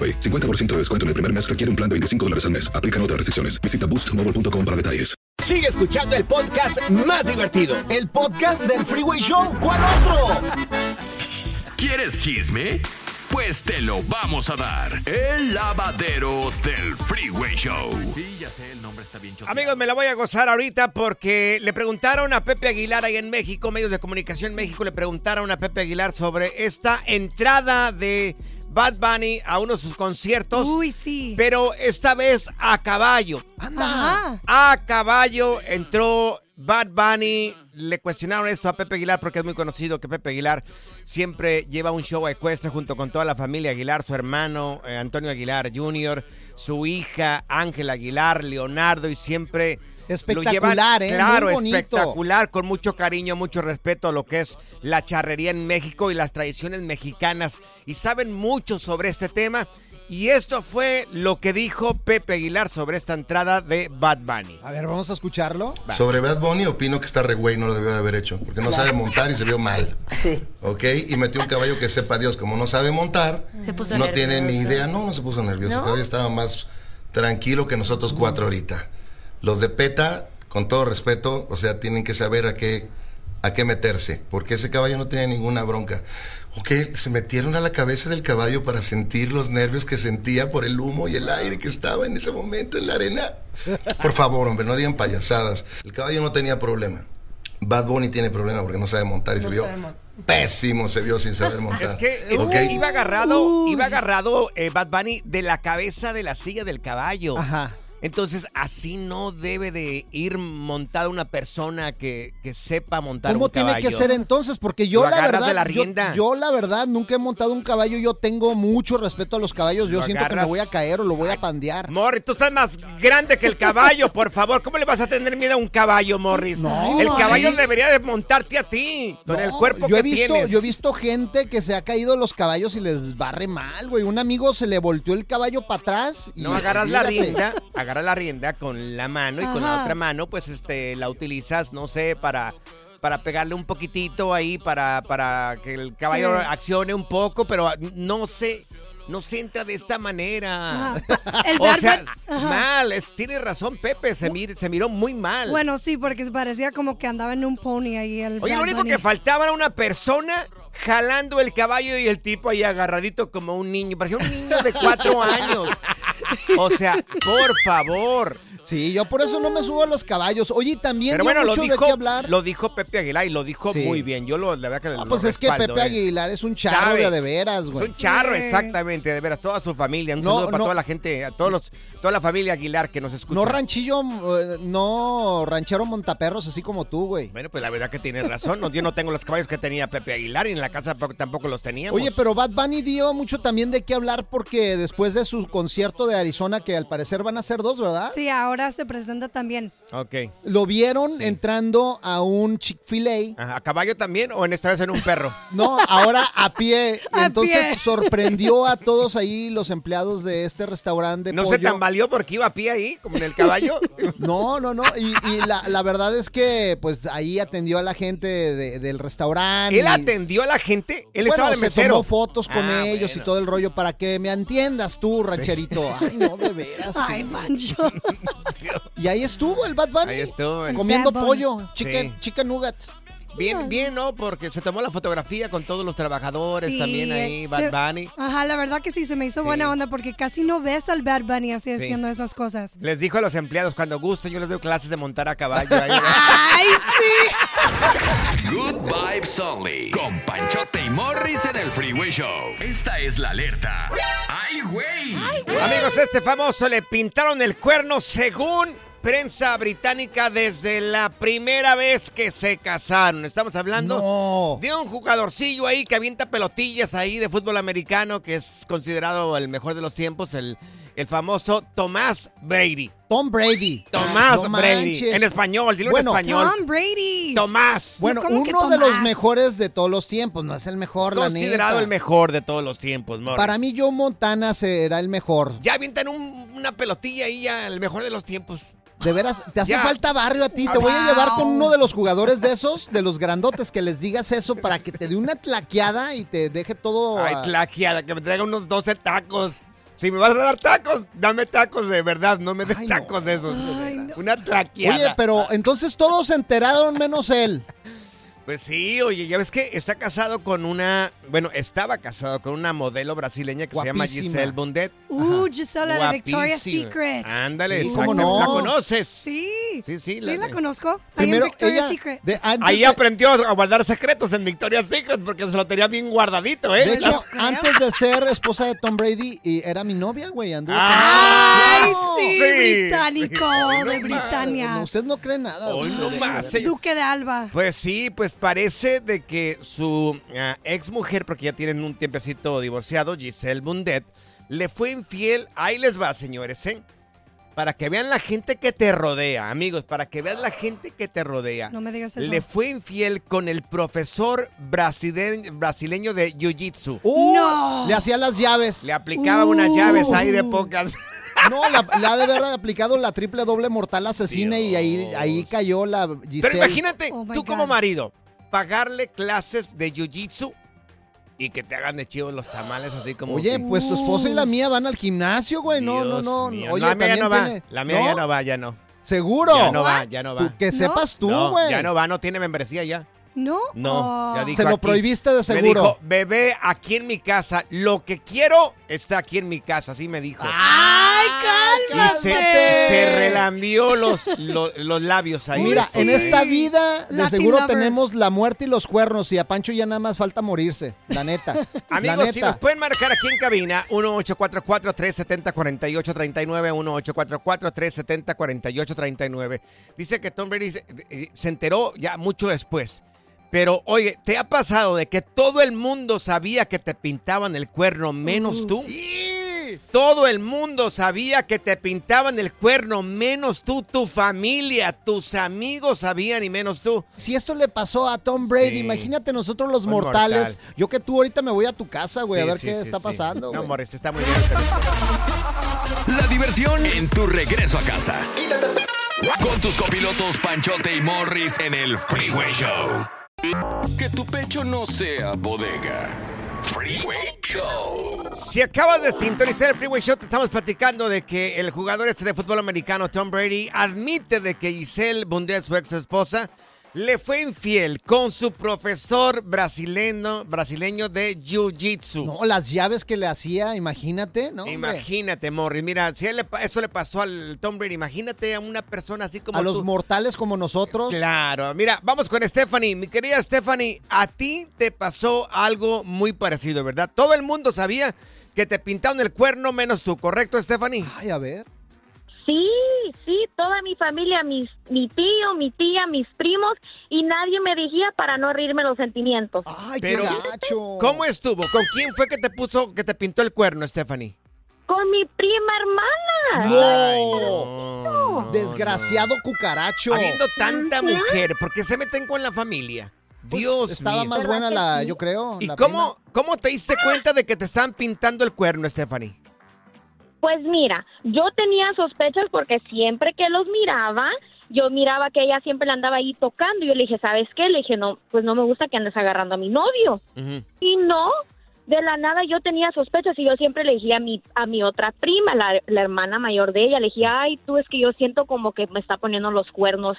AroPay. 50% de descuento en el primer mes requiere un plan de 25 dólares al mes. Aplican otras restricciones. Visita boostmobile.com para detalles. Sigue escuchando el podcast más divertido. El podcast del Freeway Show. ¿Cuál otro? ¿Quieres chisme? Pues te lo vamos a dar. El lavadero del Freeway Show. Sí, ya sé, el nombre está bien choteado. Amigos, me la voy a gozar ahorita porque le preguntaron a Pepe Aguilar ahí en México, medios de comunicación en México, le preguntaron a Pepe Aguilar sobre esta entrada de Bad Bunny a uno de sus conciertos. Uy, sí. Pero esta vez a caballo. Ajá. A caballo entró Bad Bunny. Le cuestionaron esto a Pepe Aguilar porque es muy conocido que Pepe Aguilar siempre lleva un show ecuestre junto con toda la familia Aguilar, su hermano eh, Antonio Aguilar Jr., su hija Ángela Aguilar, Leonardo y siempre Espectacular, llevan, ¿eh? Claro, Muy bonito. espectacular, con mucho cariño, mucho respeto a lo que es la charrería en México y las tradiciones mexicanas. Y saben mucho sobre este tema. Y esto fue lo que dijo Pepe Aguilar sobre esta entrada de Bad Bunny. A ver, vamos a escucharlo. Sobre Bad Bunny opino que está re güey, no lo debió de haber hecho, porque no sabe montar y se vio mal. ¿Ok? Y metió un caballo que sepa Dios, como no sabe montar, Se puso no tiene ni idea, no, no se puso nervioso, ¿No? caballo estaba más tranquilo que nosotros cuatro ahorita. Los de PETA, con todo respeto, o sea, tienen que saber a qué, a qué meterse, porque ese caballo no tiene ninguna bronca. Ok, se metieron a la cabeza del caballo para sentir los nervios que sentía por el humo y el aire que estaba en ese momento en la arena. Por favor, hombre, no digan payasadas. El caballo no tenía problema. Bad Bunny tiene problema porque no sabe montar y se vio pésimo, se vio sin saber montar. Es que, es ¿Ok? que iba agarrado, iba agarrado eh, Bad Bunny de la cabeza de la silla del caballo. Ajá. Entonces, así no debe de ir montada una persona que, que sepa montar ¿Cómo un tiene caballo. que ser entonces? Porque yo Lo la verdad, de la rienda. Yo, la verdad nunca he montado un caballo. Yo tengo mucho respeto a los caballos. Yo Lo siento que me voy a caer o lo voy a pandear. Morris, tú estás más grande que el caballo, por favor. ¿Cómo le vas a tener miedo a un caballo, Morris? No, el caballo Morris. debería de montarte a ti, con el cuerpo yo que he visto, tienes. Yo he visto gente que se ha caído los caballos y les barre mal, güey. Un amigo se le volteó el caballo para atrás. Y No, agarras la rienda, agarras la rienda con la mano y con la otra mano, pues este, la utilizas, no sé, para, para pegarle un poquitito ahí, para, para que el caballo Sí. accione un poco, pero no sé. No se entra de esta manera. El o sea, Ajá. mal. Es, tiene razón, Pepe. Se, mir- se miró muy mal. Bueno, sí, porque parecía como que andaba en un pony ahí. El Oye, lo único Bunny. que faltaba era una persona jalando el caballo y el tipo ahí agarradito como un niño. Parecía un niño de cuatro años. O sea, por favor. Sí, yo por eso no me subo a los caballos. Oye, también Pero bueno, lo mucho de dijo, qué hablar. lo dijo Pepe Aguilar y lo dijo Sí. muy bien. Yo lo, la verdad que lo Pues es que Pepe eh. Aguilar es un charro de de veras, güey. Es un charro, exactamente, de veras, toda su familia. Un No, saludo para toda la gente, a todos los, toda la familia Aguilar que nos escucha. No ranchillo, eh, no ranchero montaperros así como tú, güey. Bueno, pues la verdad que tienes razón. No, yo no tengo los caballos que tenía Pepe Aguilar y en la casa tampoco- tampoco los teníamos. Oye, pero Bad Bunny dio mucho también de qué hablar porque después de su concierto de Arizona, que al parecer van a ser dos, ¿verdad? Sí, ahora se presenta también. Ok. Lo vieron entrando a un Chick-fil-A. ¿A caballo también o en esta vez en un perro? No, ahora a pie. A Entonces pie. sorprendió a todos ahí los empleados de este restaurante. de ¿No se tambaleó porque iba a pie ahí, como en el caballo? No, no, no. Y, y la, la verdad es que pues ahí atendió a la gente de- del restaurante. ¿Él y- atendió a la gente? Él Bueno, estaba de se mesero. tomó fotos con Ah, ellos y todo el rollo para que me entiendas tú, rancherito. Ay, no, de veras. Ay, tú. Y ahí estuvo el Bad Bunny. Ahí estuvo. Comiendo pollo, chicken, Sí. chicken nuggets. Bien, bien, ¿no? Porque se tomó la fotografía con todos los trabajadores Sí, también ahí, eh, Bad se- Bunny. Ajá, la verdad que sí, se me hizo Sí. buena onda porque casi no ves al Bad Bunny así Sí. haciendo esas cosas. Les dijo a los empleados, cuando gusten, yo les doy clases de montar a caballo. ahí. ¡Ay, sí! Good Vibes Only. Con Panchote y Morris en el Freeway Show. Esta es la alerta. ¡Ay, güey! Amigos, este famoso le pintaron el cuerno según prensa británica desde la primera vez que se casaron. Estamos hablando de un jugadorcillo ahí que avienta pelotillas ahí de fútbol americano que es considerado el mejor de los tiempos, el, el famoso Tomás Brady. Tom Brady. Tomás No Brady. manches. En español, dilo Bueno, en español. Tom Brady. Tomás. Bueno, ¿Cómo que uno de los mejores de todos los tiempos. No es el mejor, Es la considerado neta. el mejor de todos los tiempos, Morris. Para mí, Joe Montana será el mejor. Ya avientan un- una pelotilla ahí ya, el mejor de los tiempos. De veras, te hace Ya. falta barrio a ti. Te voy a llevar con uno de los jugadores de esos, de los grandotes, que les digas eso para que te dé una tlaqueada y te deje todo. Ay, tlaqueada, que me traiga unos 12 tacos. Si me vas a dar tacos, dame tacos de verdad, no me des tacos de esos. Una tlaqueada. Oye, pero entonces todos se enteraron menos él. Pues sí, oye, ya ves que está casado con una, bueno, estaba casado con una modelo brasileña que se llama. Giselle Bundet. Uh, Gisela de Victoria's Guapísima. Secret. Ándale, Sí. ¿cómo no? ¿La conoces? Sí. Sí, sí. Sí, la, conozco. Ahí en Primero, Victoria's ella- Secret. de- antes Ahí de- aprendió a guardar secretos en Victoria's Secret porque se lo tenía bien guardadito, ¿eh? De hecho, antes de ser esposa de Tom Brady, y era mi novia, güey. anduvo con- ¡Ay, sí! sí. Británico de no Britannia. No, usted no cree nada. Hoy güey. no más. Duque de Alba. Pues sí, pues parece de que su ex mujer, porque ya tienen un tiempecito divorciado, Giselle Bundet, le fue infiel. Ahí les va, señores, ¿eh? Para que vean la gente que te rodea, amigos, para que vean la gente que te rodea. No me digas eso. Le fue infiel con el profesor brasileño, brasileño de Jiu-Jitsu. Uh, Le hacía las llaves. Le aplicaba unas Uh. llaves ahí de pocas. No, la- le ha de haber aplicado la triple doble mortal asesina y ahí, ahí cayó la Giselle. Pero imagínate, Oh tú como marido, pagarle clases de Jiu-Jitsu y que te hagan de chivos los tamales así como... Oye, que- pues tu esposa y la mía van al gimnasio, güey. No, no, no. Oye, la mía ya no va. tiene- La mía ya no va, ya no. ¿Seguro? Ya no va, ya no va. Tú- que sepas tú, No, güey. ya no va, no tiene membresía ya. ¿No? No, ya dijo Se lo aquí. prohibiste de Me seguro. dijo, bebé, aquí en mi casa, lo que quiero está aquí en mi casa, así me dijo. ¡Ay, y se, se relambió los, los, los labios ahí. Mira, en esta vida de Latin seguro lover. tenemos la muerte y los cuernos y a Pancho ya nada más falta morirse, la neta. la Amigos, neta. si nos pueden marcar aquí en cabina, 1844-370-4839, 1844-370-4839. Dice que Tom Brady se, eh, se enteró ya mucho después. Pero, oye, ¿te ha pasado de que todo el mundo sabía que te pintaban el cuerno menos tú? Todo el mundo sabía que te pintaban el cuerno menos tú, tu familia, tus amigos sabían y menos tú. Si esto le pasó a Tom Brady, Sí. imagínate nosotros los Un mortales. mortal. Yo que tú ahorita me voy a tu casa, güey, Sí, a ver sí, qué sí, está sí. pasando. No. Morris, está muy bien. La diversión en tu regreso a casa. Con tus copilotos Panchote y Morris en el Freeway Show. Que tu pecho no sea bodega. Freeway Show. Si acabas de sintonizar el Freeway Show, te estamos platicando de que el jugador este de fútbol americano, Tom Brady, admite de que Giselle Bundel, su ex esposa, le fue infiel con su profesor brasileño, brasileño de Jiu-Jitsu. No, las llaves que le hacía, imagínate, ¿no? hombre? Imagínate, Morris. Mira, si él eso le pasó al Tom Brady, imagínate a una persona así como a los mortales como nosotros. Claro, mira, vamos con Stephanie. Mi querida Stephanie, a ti te pasó algo muy parecido, ¿verdad? Todo el mundo sabía que te pintaron el cuerno menos tú, ¿correcto, Stephanie? Ay, a ver. Sí, sí, toda mi familia, mis, mi tío, mi tía, mis primos, y nadie me dijía para no herirme los sentimientos. Ay, Pero, ¿cómo estuvo? ¿Con quién fue que te puso, que te pintó el cuerno, Stephanie? Con mi prima hermana. No. Desgraciado cucaracho. Habiendo tanta mujer, ¿por qué se meten con la familia? Dios Pues, estaba mío. más buena la, yo creo. ¿Y la cómo, cómo te diste cuenta de que te estaban pintando el cuerno, Stephanie? Pues mira, yo tenía sospechas porque siempre que los miraba, yo miraba que ella siempre le andaba ahí tocando. Y yo le dije, ¿sabes qué? Le dije, no, pues no me gusta que andes agarrando a mi novio. Y no, de la nada yo tenía sospechas y yo siempre le dije a mi, a mi otra prima, la, la hermana mayor de ella, le dije, ay, tú es que yo siento como que me está poniendo los cuernos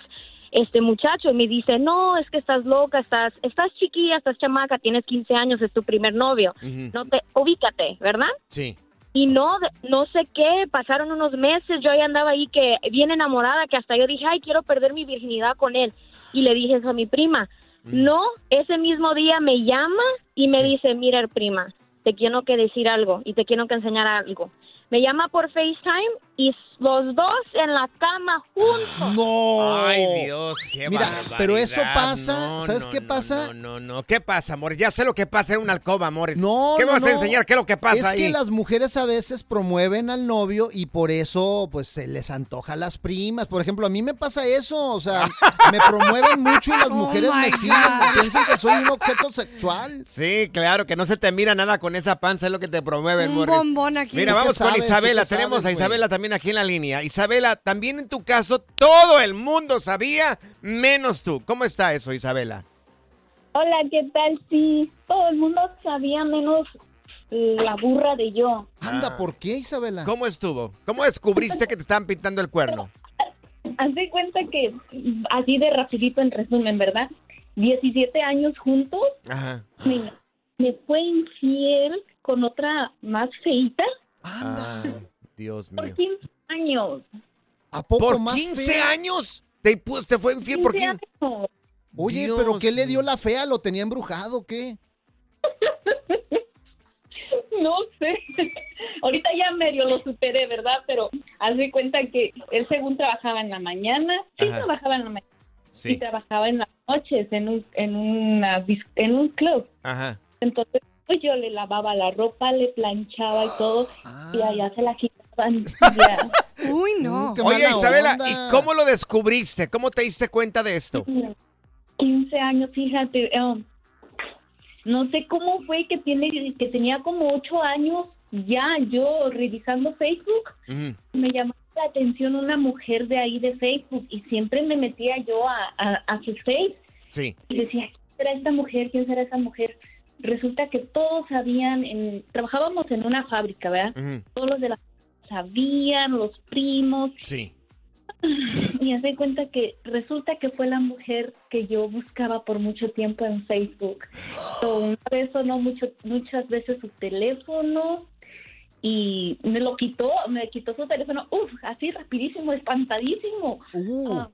este muchacho y me dice, no, es que estás loca, estás, estás chiquilla, estás chamaca, tienes 15 años, es tu primer novio. No te, ubícate, ¿verdad? Sí. Y no, no sé qué, pasaron unos meses, yo ya andaba ahí que bien enamorada, que hasta yo dije, ay, quiero perder mi virginidad con él. Y le dije eso a mi prima. No, ese mismo día me llama y me dice, mira, prima, te quiero que decir algo y te quiero que enseñar algo. Me llama por FaceTime y los dos en la cama juntos. No. Ay, Dios, qué Mira, pero eso pasa, No, ¿sabes no, qué no, pasa? No, no, no. ¿Qué pasa, amor? Ya sé lo que pasa en una alcoba, amores. No, ¿Qué me no, vas a no. enseñar? ¿Qué es lo que pasa es ahí? que las mujeres a veces promueven al novio y por eso pues se les antoja a las primas. Por ejemplo, a mí me pasa eso, o sea, me promueven mucho y las Oh mujeres my me siguen, God. piensan que soy un objeto sexual. Sí, claro, que no se te mira nada con esa panza, es lo que te promueven, Un Morris. bombón aquí. Mira, ¿Tú qué vamos con sabes? Isabela. ¿Tú qué Tenemos sabes, a? Isabela también aquí en la línea. Isabela, también en tu caso, todo el mundo sabía, menos tú. ¿Cómo está eso, Isabela? Hola, ¿qué tal? Sí, todo el mundo sabía menos la burra de yo. Anda, ¿por qué, Isabela? ¿Cómo estuvo? ¿Cómo descubriste que te estaban pintando el cuerno? Haz de cuenta que, así de rapidito en resumen, ¿verdad? 17 años juntos, Ajá. me, me fue infiel con otra más feita Ay, Dios por mío. 15 años. ¿A poco ¿Por más 15 fea? años? ¿Te, pu- te fue infiel por 15 15? años. Oye, Dios pero ¿qué le dio la fea? ¿Lo tenía embrujado o qué? No sé. Ahorita ya medio lo superé, ¿verdad? Pero haz de cuenta que él según trabajaba en la mañana, sí Ajá. trabajaba en la mañana, y Sí. trabajaba en las noches en un en una en un club. Ajá. Entonces Pues yo le lavaba la ropa, le planchaba y todo, y Ah. allá se la quitaban. Uy, no. Oye, Isabela, ¿y cómo lo descubriste? ¿Cómo te diste cuenta de esto? 15 años, fíjate. um, no sé cómo fue que tiene que tenía como 8 años ya yo revisando Facebook. Me llamó la atención una mujer de ahí de Facebook y siempre me metía yo a, a, a su Face Sí. y decía, ¿quién será esta mujer? ¿Quién será esa mujer? Resulta que todos sabían, en, trabajábamos en una fábrica, ¿verdad? Todos los de la sabían, los primos, Sí. y hace cuenta que resulta que fue la mujer que yo buscaba por mucho tiempo en Facebook. Una vez sonó mucho, muchas veces su teléfono y me lo quitó, me quitó su teléfono, uf, así rapidísimo, espantadísimo. Ah,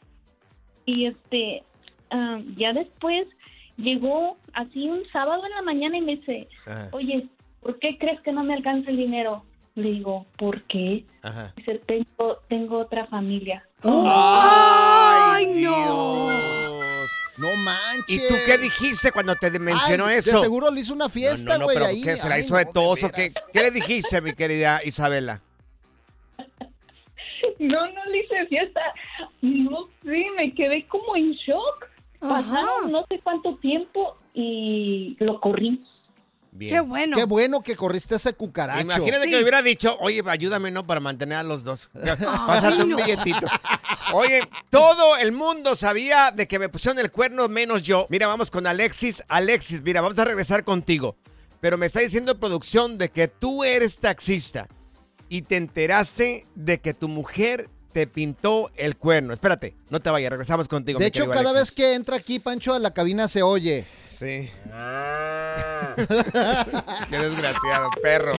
y este, ah, ya después llegó así un sábado en la mañana y me dice, Ajá. oye, ¿por qué crees que no me alcanza el dinero? Le digo, ¿por qué? Ajá. Dice, tengo, tengo otra familia. ¡Ay, no! No manches. ¿Y tú qué dijiste cuando te mencionó Ay, eso? De seguro le hizo una No, fiesta, no, no, güey, pero ahí. ¿qué? ¿Se la Ay, hizo de no, tos o qué? ¿Qué le dijiste, mi querida Isabela? No, no le hice fiesta. No sé, me quedé como en shock. Pasaron no sé cuánto tiempo y lo corrí. Bien. Qué bueno. Qué bueno que corriste ese cucaracho. Imagínate Sí. que me hubiera dicho, oye, ayúdame, ¿no? Para mantener a los dos. Pásate un billetito. Oye, todo el mundo sabía de que me pusieron el cuerno, menos yo. Mira, vamos con Alexis. Alexis, mira, vamos a regresar contigo. Pero me está diciendo producción de que tú eres taxista y te enteraste de que tu mujer te pintó el cuerno. Espérate, no te vayas, regresamos contigo. De mi hecho, cada Alexis. vez que entra aquí, Pancho, a la cabina se oye. Sí. Qué desgraciado, perro.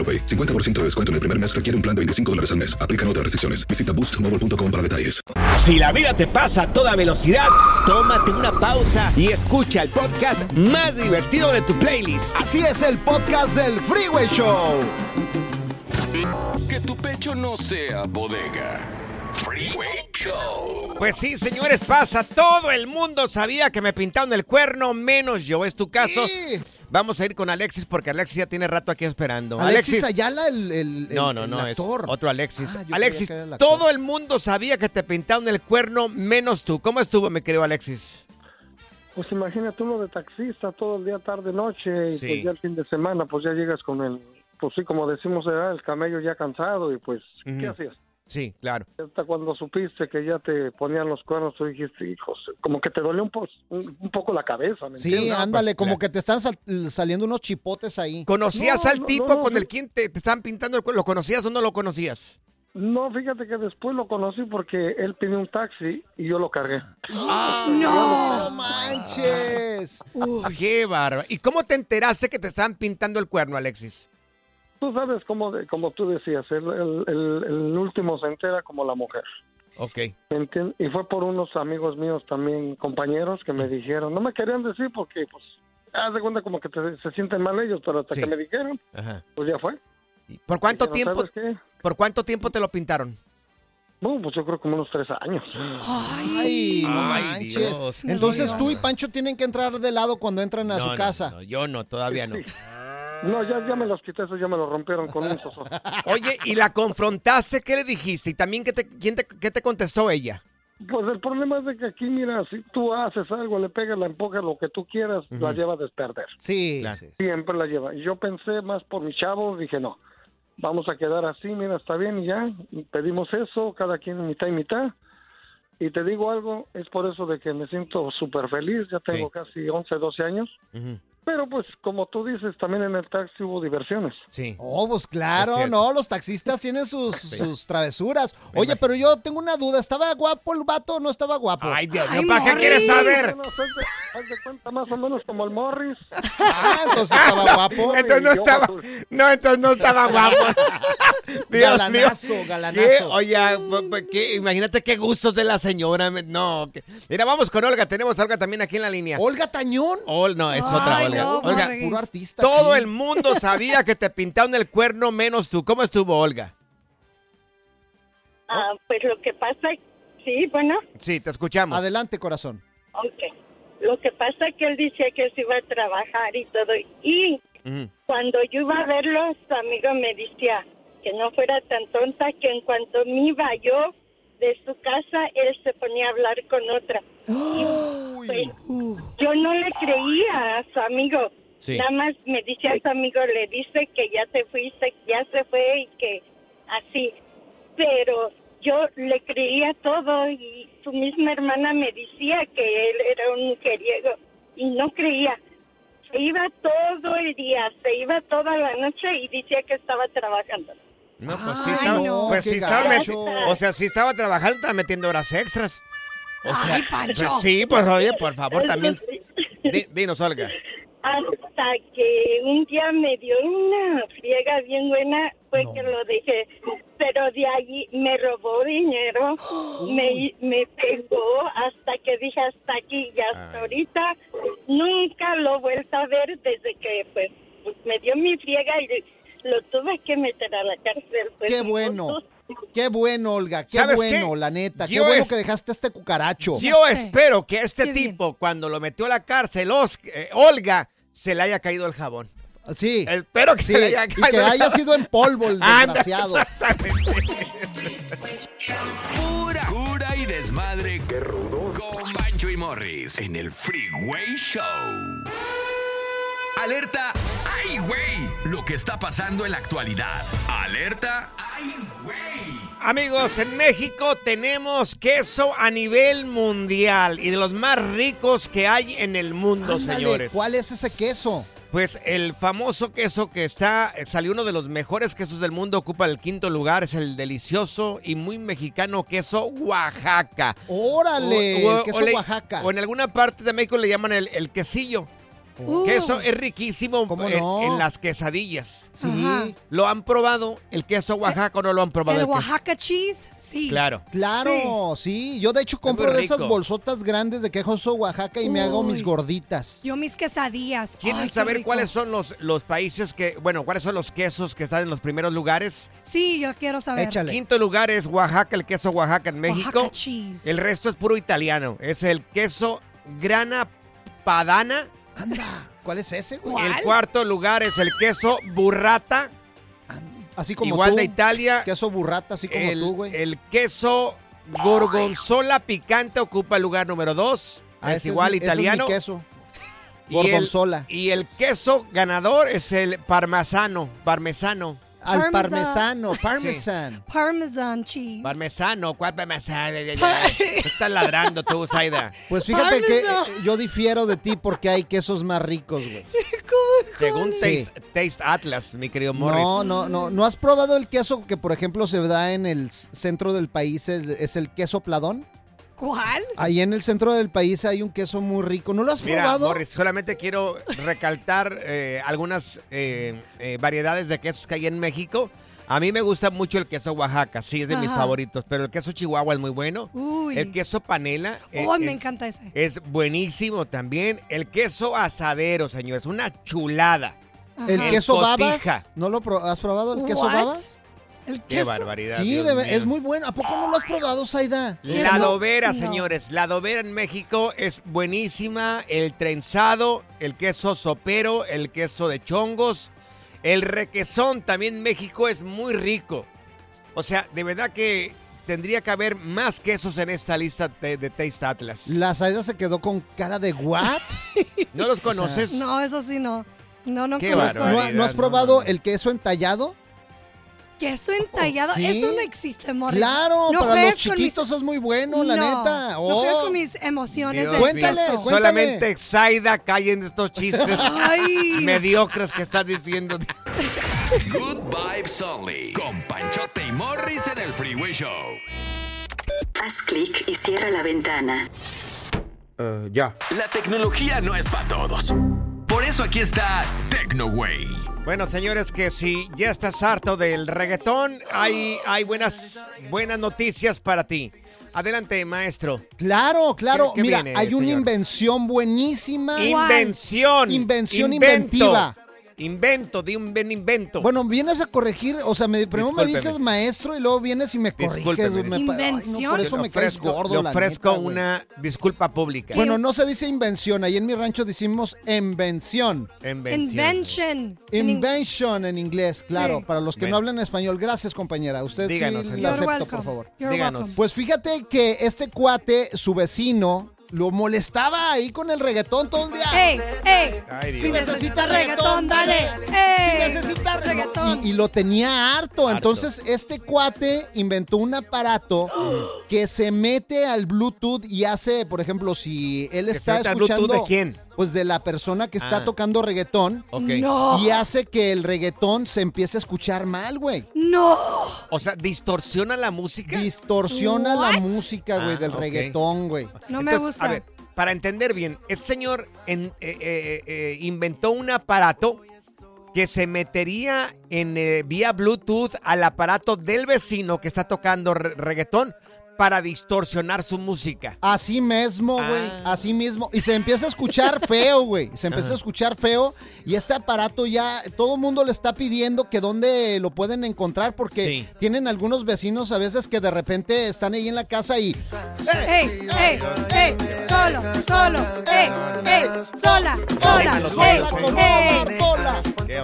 AroPay. 50% de descuento en el primer mes requiere un plan de 25 dólares al mes. Aplican otras restricciones. Visita boostmobile.com para detalles. Si la vida te pasa a toda velocidad, tómate una pausa y escucha el podcast más divertido de tu playlist. Así es el podcast del Freeway Show. Que tu pecho no sea bodega. Freeway Show. Pues sí, señores, pasa. Todo el mundo sabía que me pintaron el cuerno, menos yo. ¿Es tu caso? Vamos a ir con Alexis porque Alexis ya tiene rato aquí esperando. Alexis, Ayala, el, el- el- No, no, el no, es otro Alexis. Ah, Alexis, el todo el mundo sabía que te pintaron el cuerno, menos tú. ¿Cómo estuvo, mi querido Alexis? Pues imagínate uno de taxista todo el día, tarde, noche, y Sí. pues ya el fin de semana, pues ya llegas con el, pues sí, como decimos, el camello ya cansado, y pues, ¿qué hacías? Sí, claro. Hasta cuando supiste que ya te ponían los cuernos, tú dijiste, hijos, como que te dolió un, po- un, un poco la cabeza, ¿me Sí, entiendes? ándale, como que te están sal- saliendo unos chipotes ahí. ¿Conocías No, al no, tipo no, no, con el quien te, te estaban pintando el cuerno? ¿Lo conocías o no lo conocías? No, fíjate que después lo conocí porque él pidió un taxi y yo lo cargué. ¡No manches! ¡Qué bárbaro! ¿Y cómo te enteraste que te estaban pintando el cuerno, Alexis? Tú sabes, como, de- como tú decías, el, el- el- el último se entera como la mujer. Ok. Y fue por unos amigos míos también, compañeros, que me dijeron, no me querían decir porque, pues, haz de cuenta como que te- se sienten mal ellos, pero hasta Sí. que me dijeron, Ajá. pues ya fue. ¿Por cuánto "No, tiempo? ¿sabes qué? ¿Por cuánto tiempo te lo pintaron? No, pues yo creo como unos tres años. Ay, no Ay. Dios. Entonces tú y Pancho tienen que entrar de lado cuando entran a No, su no, casa. no, yo no, todavía no. No, ya, ya me los quité, eso ya me los rompieron con un soso. Oye, ¿y la confrontaste? ¿Qué le dijiste? ¿Y también qué te, quién te, qué te contestó ella? Pues el problema es de que aquí, mira, si tú haces algo, le pegas, la empujas, lo que tú quieras, la lleva a desperder. Sí, Siempre la lleva. Y yo pensé más por mis chavos, dije, no, vamos a quedar así, mira, está bien y ya. Y pedimos eso, cada quien mitad y mitad. Y te digo algo, es por eso de que me siento súper feliz, ya tengo Sí. casi 11, 12 años. Pero pues, como tú dices, también en el taxi hubo diversiones. Sí. Oh, pues Es claro, no, los taxistas tienen sus, sus travesuras. Oye, pero yo tengo una duda, ¿estaba guapo el vato o no estaba guapo? Ay, Dios mío, ¿para qué quieres saber? Bueno, haz de- haz de cuenta más o menos como el Morris. Ah, entonces estaba guapo. Entonces no estaba, no, entonces no estaba guapo. Dios Galanazo, mío. galanazo. ¿Qué? Oye, ¿qué? imagínate qué gustos de la señora. No. que- Mira, vamos con Olga. Tenemos a Olga también aquí en la línea. ¿Olga Tañón? Ol- no, es otra Olga. no, Olga. Puro artista todo aquí. el mundo sabía que te pintaron el cuerno menos tú. ¿Cómo estuvo, Olga? Ah, pues lo que pasa, sí, bueno, Sí, te escuchamos. Adelante, corazón. ok. Lo que pasa es que él decía que se iba a trabajar y todo. Y cuando yo iba a verlo, su amigo me decía que no fuera tan tonta, que en cuanto me iba yo de su casa, él se ponía a hablar con otra. Pues, yo no le creía a su amigo. Sí. Nada más me dice a su amigo, le dice que ya te fuiste, ya se fue y que así. Pero yo le creía todo y su misma hermana me decía que él era un mujeriego y no creía. Se iba todo el día, se iba toda la noche y decía que estaba trabajando. No, pues sí Ay, estaba, no, pues qué sí estaba gacho. meti- o sea, sí estaba trabajando, estaba metiendo horas extras. O sea, Ay, Pancho. pues sí, pues oye, por favor, también. Di- dinos, Olga. Hasta que un día me dio una friega bien buena, fue que lo dejé. Pero de allí me robó dinero, me, me pegó hasta que dije hasta aquí y hasta ahorita nunca lo he vuelto a ver desde que pues, pues, me dio mi friega y lo tuve que meter a la cárcel. Pues, Qué bueno. Qué bueno, Olga. Qué ¿Sabes bueno, qué? la neta. Qué bueno es- que dejaste este cucaracho. Yo espero que este tipo, cuando lo metió a la cárcel, Os- eh, Olga, se le haya caído el jabón. Sí. Espero que Sí, se le haya y caído que el haya jabón. sido en polvo el Anda, desgraciado. Pura cura y desmadre. Qué rudos. Con Bancho y Morris en el Freeway Show. Alerta. ¡Ay, güey! Lo que está pasando en la actualidad. Alerta. ¡Ay, güey! Amigos, en México tenemos queso a nivel mundial y de los más ricos que hay en el mundo, Ándale, señores. ¿Cuál es ese queso? Pues el famoso queso que está, salió uno de los mejores quesos del mundo, ocupa el quinto lugar, es el delicioso y muy mexicano queso Oaxaca. Órale, el queso le- Oaxaca. O en alguna parte de México le llaman el, el quesillo. Uh. Queso es riquísimo en, no? en las quesadillas. Sí. Ajá. ¿Lo han probado? ¿El queso Oaxaca o no lo han probado? El? Oaxaca cheese, sí. Claro. Claro, sí. Yo de hecho compro de esas bolsotas grandes de queso Oaxaca y me hago mis gorditas. Yo mis quesadillas. ¿Quieren Ay, saber cuáles son los, los países que, bueno, cuáles son los quesos que están en los primeros lugares? Sí, yo quiero saber. Quinto lugar es Oaxaca, el queso Oaxaca en México. Oaxaca cheese. El resto es puro italiano. Es el queso grana padana. Anda, ¿cuál es ese, güey? El cuarto lugar es el queso burrata. Así como Igual tú. de Italia. Queso burrata, así como el, tú, güey. El queso gorgonzola picante ocupa el lugar número dos. Ah, es igual mi- ese es mi italiano. queso. Y el- Gorgonzola. Y el, queso ganador es el parmesano. Parmesano. Al Parmesan. parmesano, parmesan. Parmesan cheese. Parmesano, ¿cuál parmesano? Estás ladrando tú, Zaida. Pues fíjate que Parmesan. eh, yo difiero de ti porque hay quesos más ricos, güey. Según Sí. Taste, Taste Atlas, mi querido Morris. No, no, no. ¿No has probado el queso que, por ejemplo, se da en el centro del país? Es, es el queso pladón. ¿Cuál? Ahí en el centro del país hay un queso muy rico. ¿No lo has Mira, probado? Morris, solamente quiero recaltar eh, algunas eh, eh, variedades de quesos que hay en México. A mí me gusta mucho el queso Oaxaca, sí, es de mis favoritos, pero el queso Chihuahua es muy bueno. Uy. El queso panela eh, Oh, me encanta ese. es buenísimo también. El queso asadero, señor, es una chulada. El queso babas. cotija. ¿No lo pro- has probado el queso What? babas? El Qué barbaridad. Sí, Dios debe- mío. es muy bueno. ¿A poco no lo has probado, Saida? La adobera, señores. La adobera en México es buenísima. El trenzado, el queso sopero, el queso de chongos. El requesón también en México es muy rico. O sea, de verdad que tendría que haber más quesos en esta lista de, de Taste Atlas. La Saida se quedó con cara de what? ¿No los conoces? No, eso sí no. No, no Qué conozco. ¿No, no has probado el queso entallado? Queso entallado, Sí. eso no existe, Morris. Claro, No para los chiquitos mis- es muy bueno, la No, neta. No Oh. juegues con mis emociones Dios de Cuéntale. Solamente Zaida cae en estos chistes Ay. mediocres que estás diciendo. Good Vibes Only. Con Panchote y Morris en el Freeway Show. Haz clic y cierra la ventana. ya. La tecnología no es para todos. Por eso aquí está TecnoWay. Bueno, señores, que si ya estás harto del reggaetón, hay, hay buenas, buenas noticias para ti. Adelante, maestro. Claro, claro. ¿Qué- qué Mira, viene, hay una invención buenísima. Invención. Invención Invento. inventiva. Invento, di un buen invento. Bueno, vienes a corregir, o sea, me, primero me dices maestro y luego vienes y me corriges. Discúlpeme. me ay, no, por eso me caes ofrezco- gordo, Le la ofrezco neta, una disculpa pública. Bueno, no se dice invención, ahí en mi rancho decimos invención. Invention. Invention en inglés, claro, Sí. para los que Bueno. no hablan español. Gracias, compañera. Usted Díganos, sí la acepto, por favor. You're Díganos. welcome. Pues fíjate que este cuate, su vecino, lo molestaba ahí con el reggaetón todo el día. ¡Ey, ey! Ay, Si necesita reggaetón, dale. Si necesita reggaetón. Y, y lo tenía harto. Entonces, este cuate inventó un aparato que se mete al Bluetooth y hace, por ejemplo, si él ¿Que se está escuchando. Bluetooth de quién? Pues de la persona que está Ah. tocando reggaetón. Ok. No. Y hace que el reggaetón se empiece a escuchar mal, güey. ¡No! O sea, distorsiona la música. Distorsiona la música, güey, Ah, del ok. reggaetón, güey. No me Entonces, gusta. A ver, para entender bien, este señor en- eh, eh, eh, inventó un aparato que se metería en eh, vía Bluetooth al aparato del vecino que está tocando re- reggaetón para distorsionar su música. Así mismo, güey. Así mismo. Y se empieza a escuchar feo, güey. Se empieza Ajá. a escuchar feo. Y este aparato ya, todo el mundo le está pidiendo que dónde lo pueden encontrar porque Sí. tienen algunos vecinos a veces que de repente están ahí en la casa y... ¡Ey, ey, ey! ¡Solo, solo! ¡Ey, ey! ¡Sola, sola!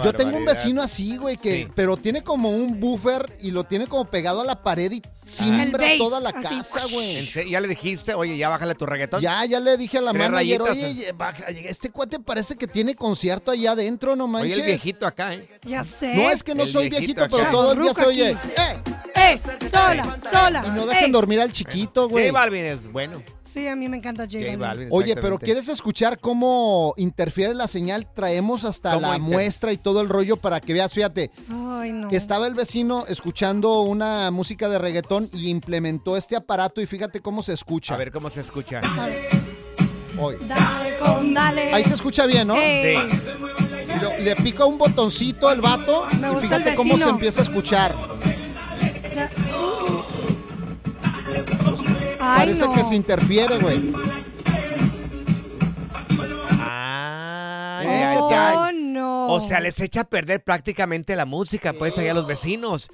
Yo tengo un vecino así, güey, que Sí. pero tiene como un buffer y lo tiene como pegado a la pared y simbra bass, toda la así. Casa, ¿En güey. se- ¿Ya le dijiste, oye, ya bájale tu reggaetón? Ya, ya le dije a la Tres manager, rayitas, oye, baja, este cuate parece que tiene concierto allá adentro, no Oye, manches. el viejito acá, ¿eh? Ya sé. No es que no El soy viejito viejito, pero todo el día se oye. aquí. ¡Eh! ¡Sola, sola! Y no dejen ¡Ey! dormir al chiquito, güey. J Balvin es bueno. Sí, a mí me encanta J J Balvin. Oye, pero. ¿quieres escuchar cómo interfiere la señal? Traemos hasta ¿Cómo la inter- muestra y todo el rollo para que veas, fíjate, Ay, no. que estaba el vecino escuchando una música de reggaetón y implementó este aparato y fíjate cómo se escucha. A ver cómo se escucha. Hoy. Dale con dale. Ahí se escucha bien, ¿no? Ey. Y lo- le pica un botoncito al vato Me y fíjate el cómo se empieza a escuchar. Ay, Parece no. que se interfiere, güey. Ay, Oh, ay, ay. no. O sea, les echa a perder prácticamente la música, pues, allá a los vecinos.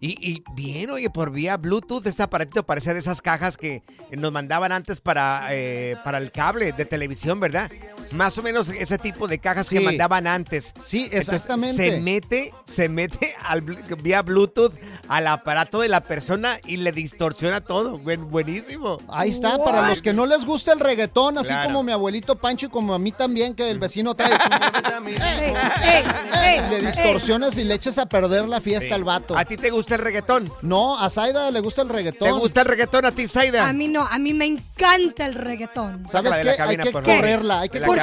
Y, y bien, oye, por vía Bluetooth, este aparatito parece de esas cajas que nos mandaban antes para, eh, para el cable de televisión, ¿verdad? Más o menos ese tipo de cajas que mandaban antes. Sí, Entonces, exactamente. se mete, se mete al, vía Bluetooth al aparato de la persona y le distorsiona todo. Buen- buenísimo. Ahí está, para los que no les gusta el reggaetón, así Claro. como mi abuelito Pancho y como a mí también, que el vecino trae. Ey, ey, ey, le distorsiones y le eches a perder la fiesta Sí. al vato. ¿A ti te gusta el reggaetón? No, a Zaida le gusta el reggaetón. ¿Te gusta el reggaetón a ti, Zaida? A mí no, a mí me encanta el reggaetón. ¿Sabes Sácala de la qué? cabina, Hay que por favor. correrla, hay que De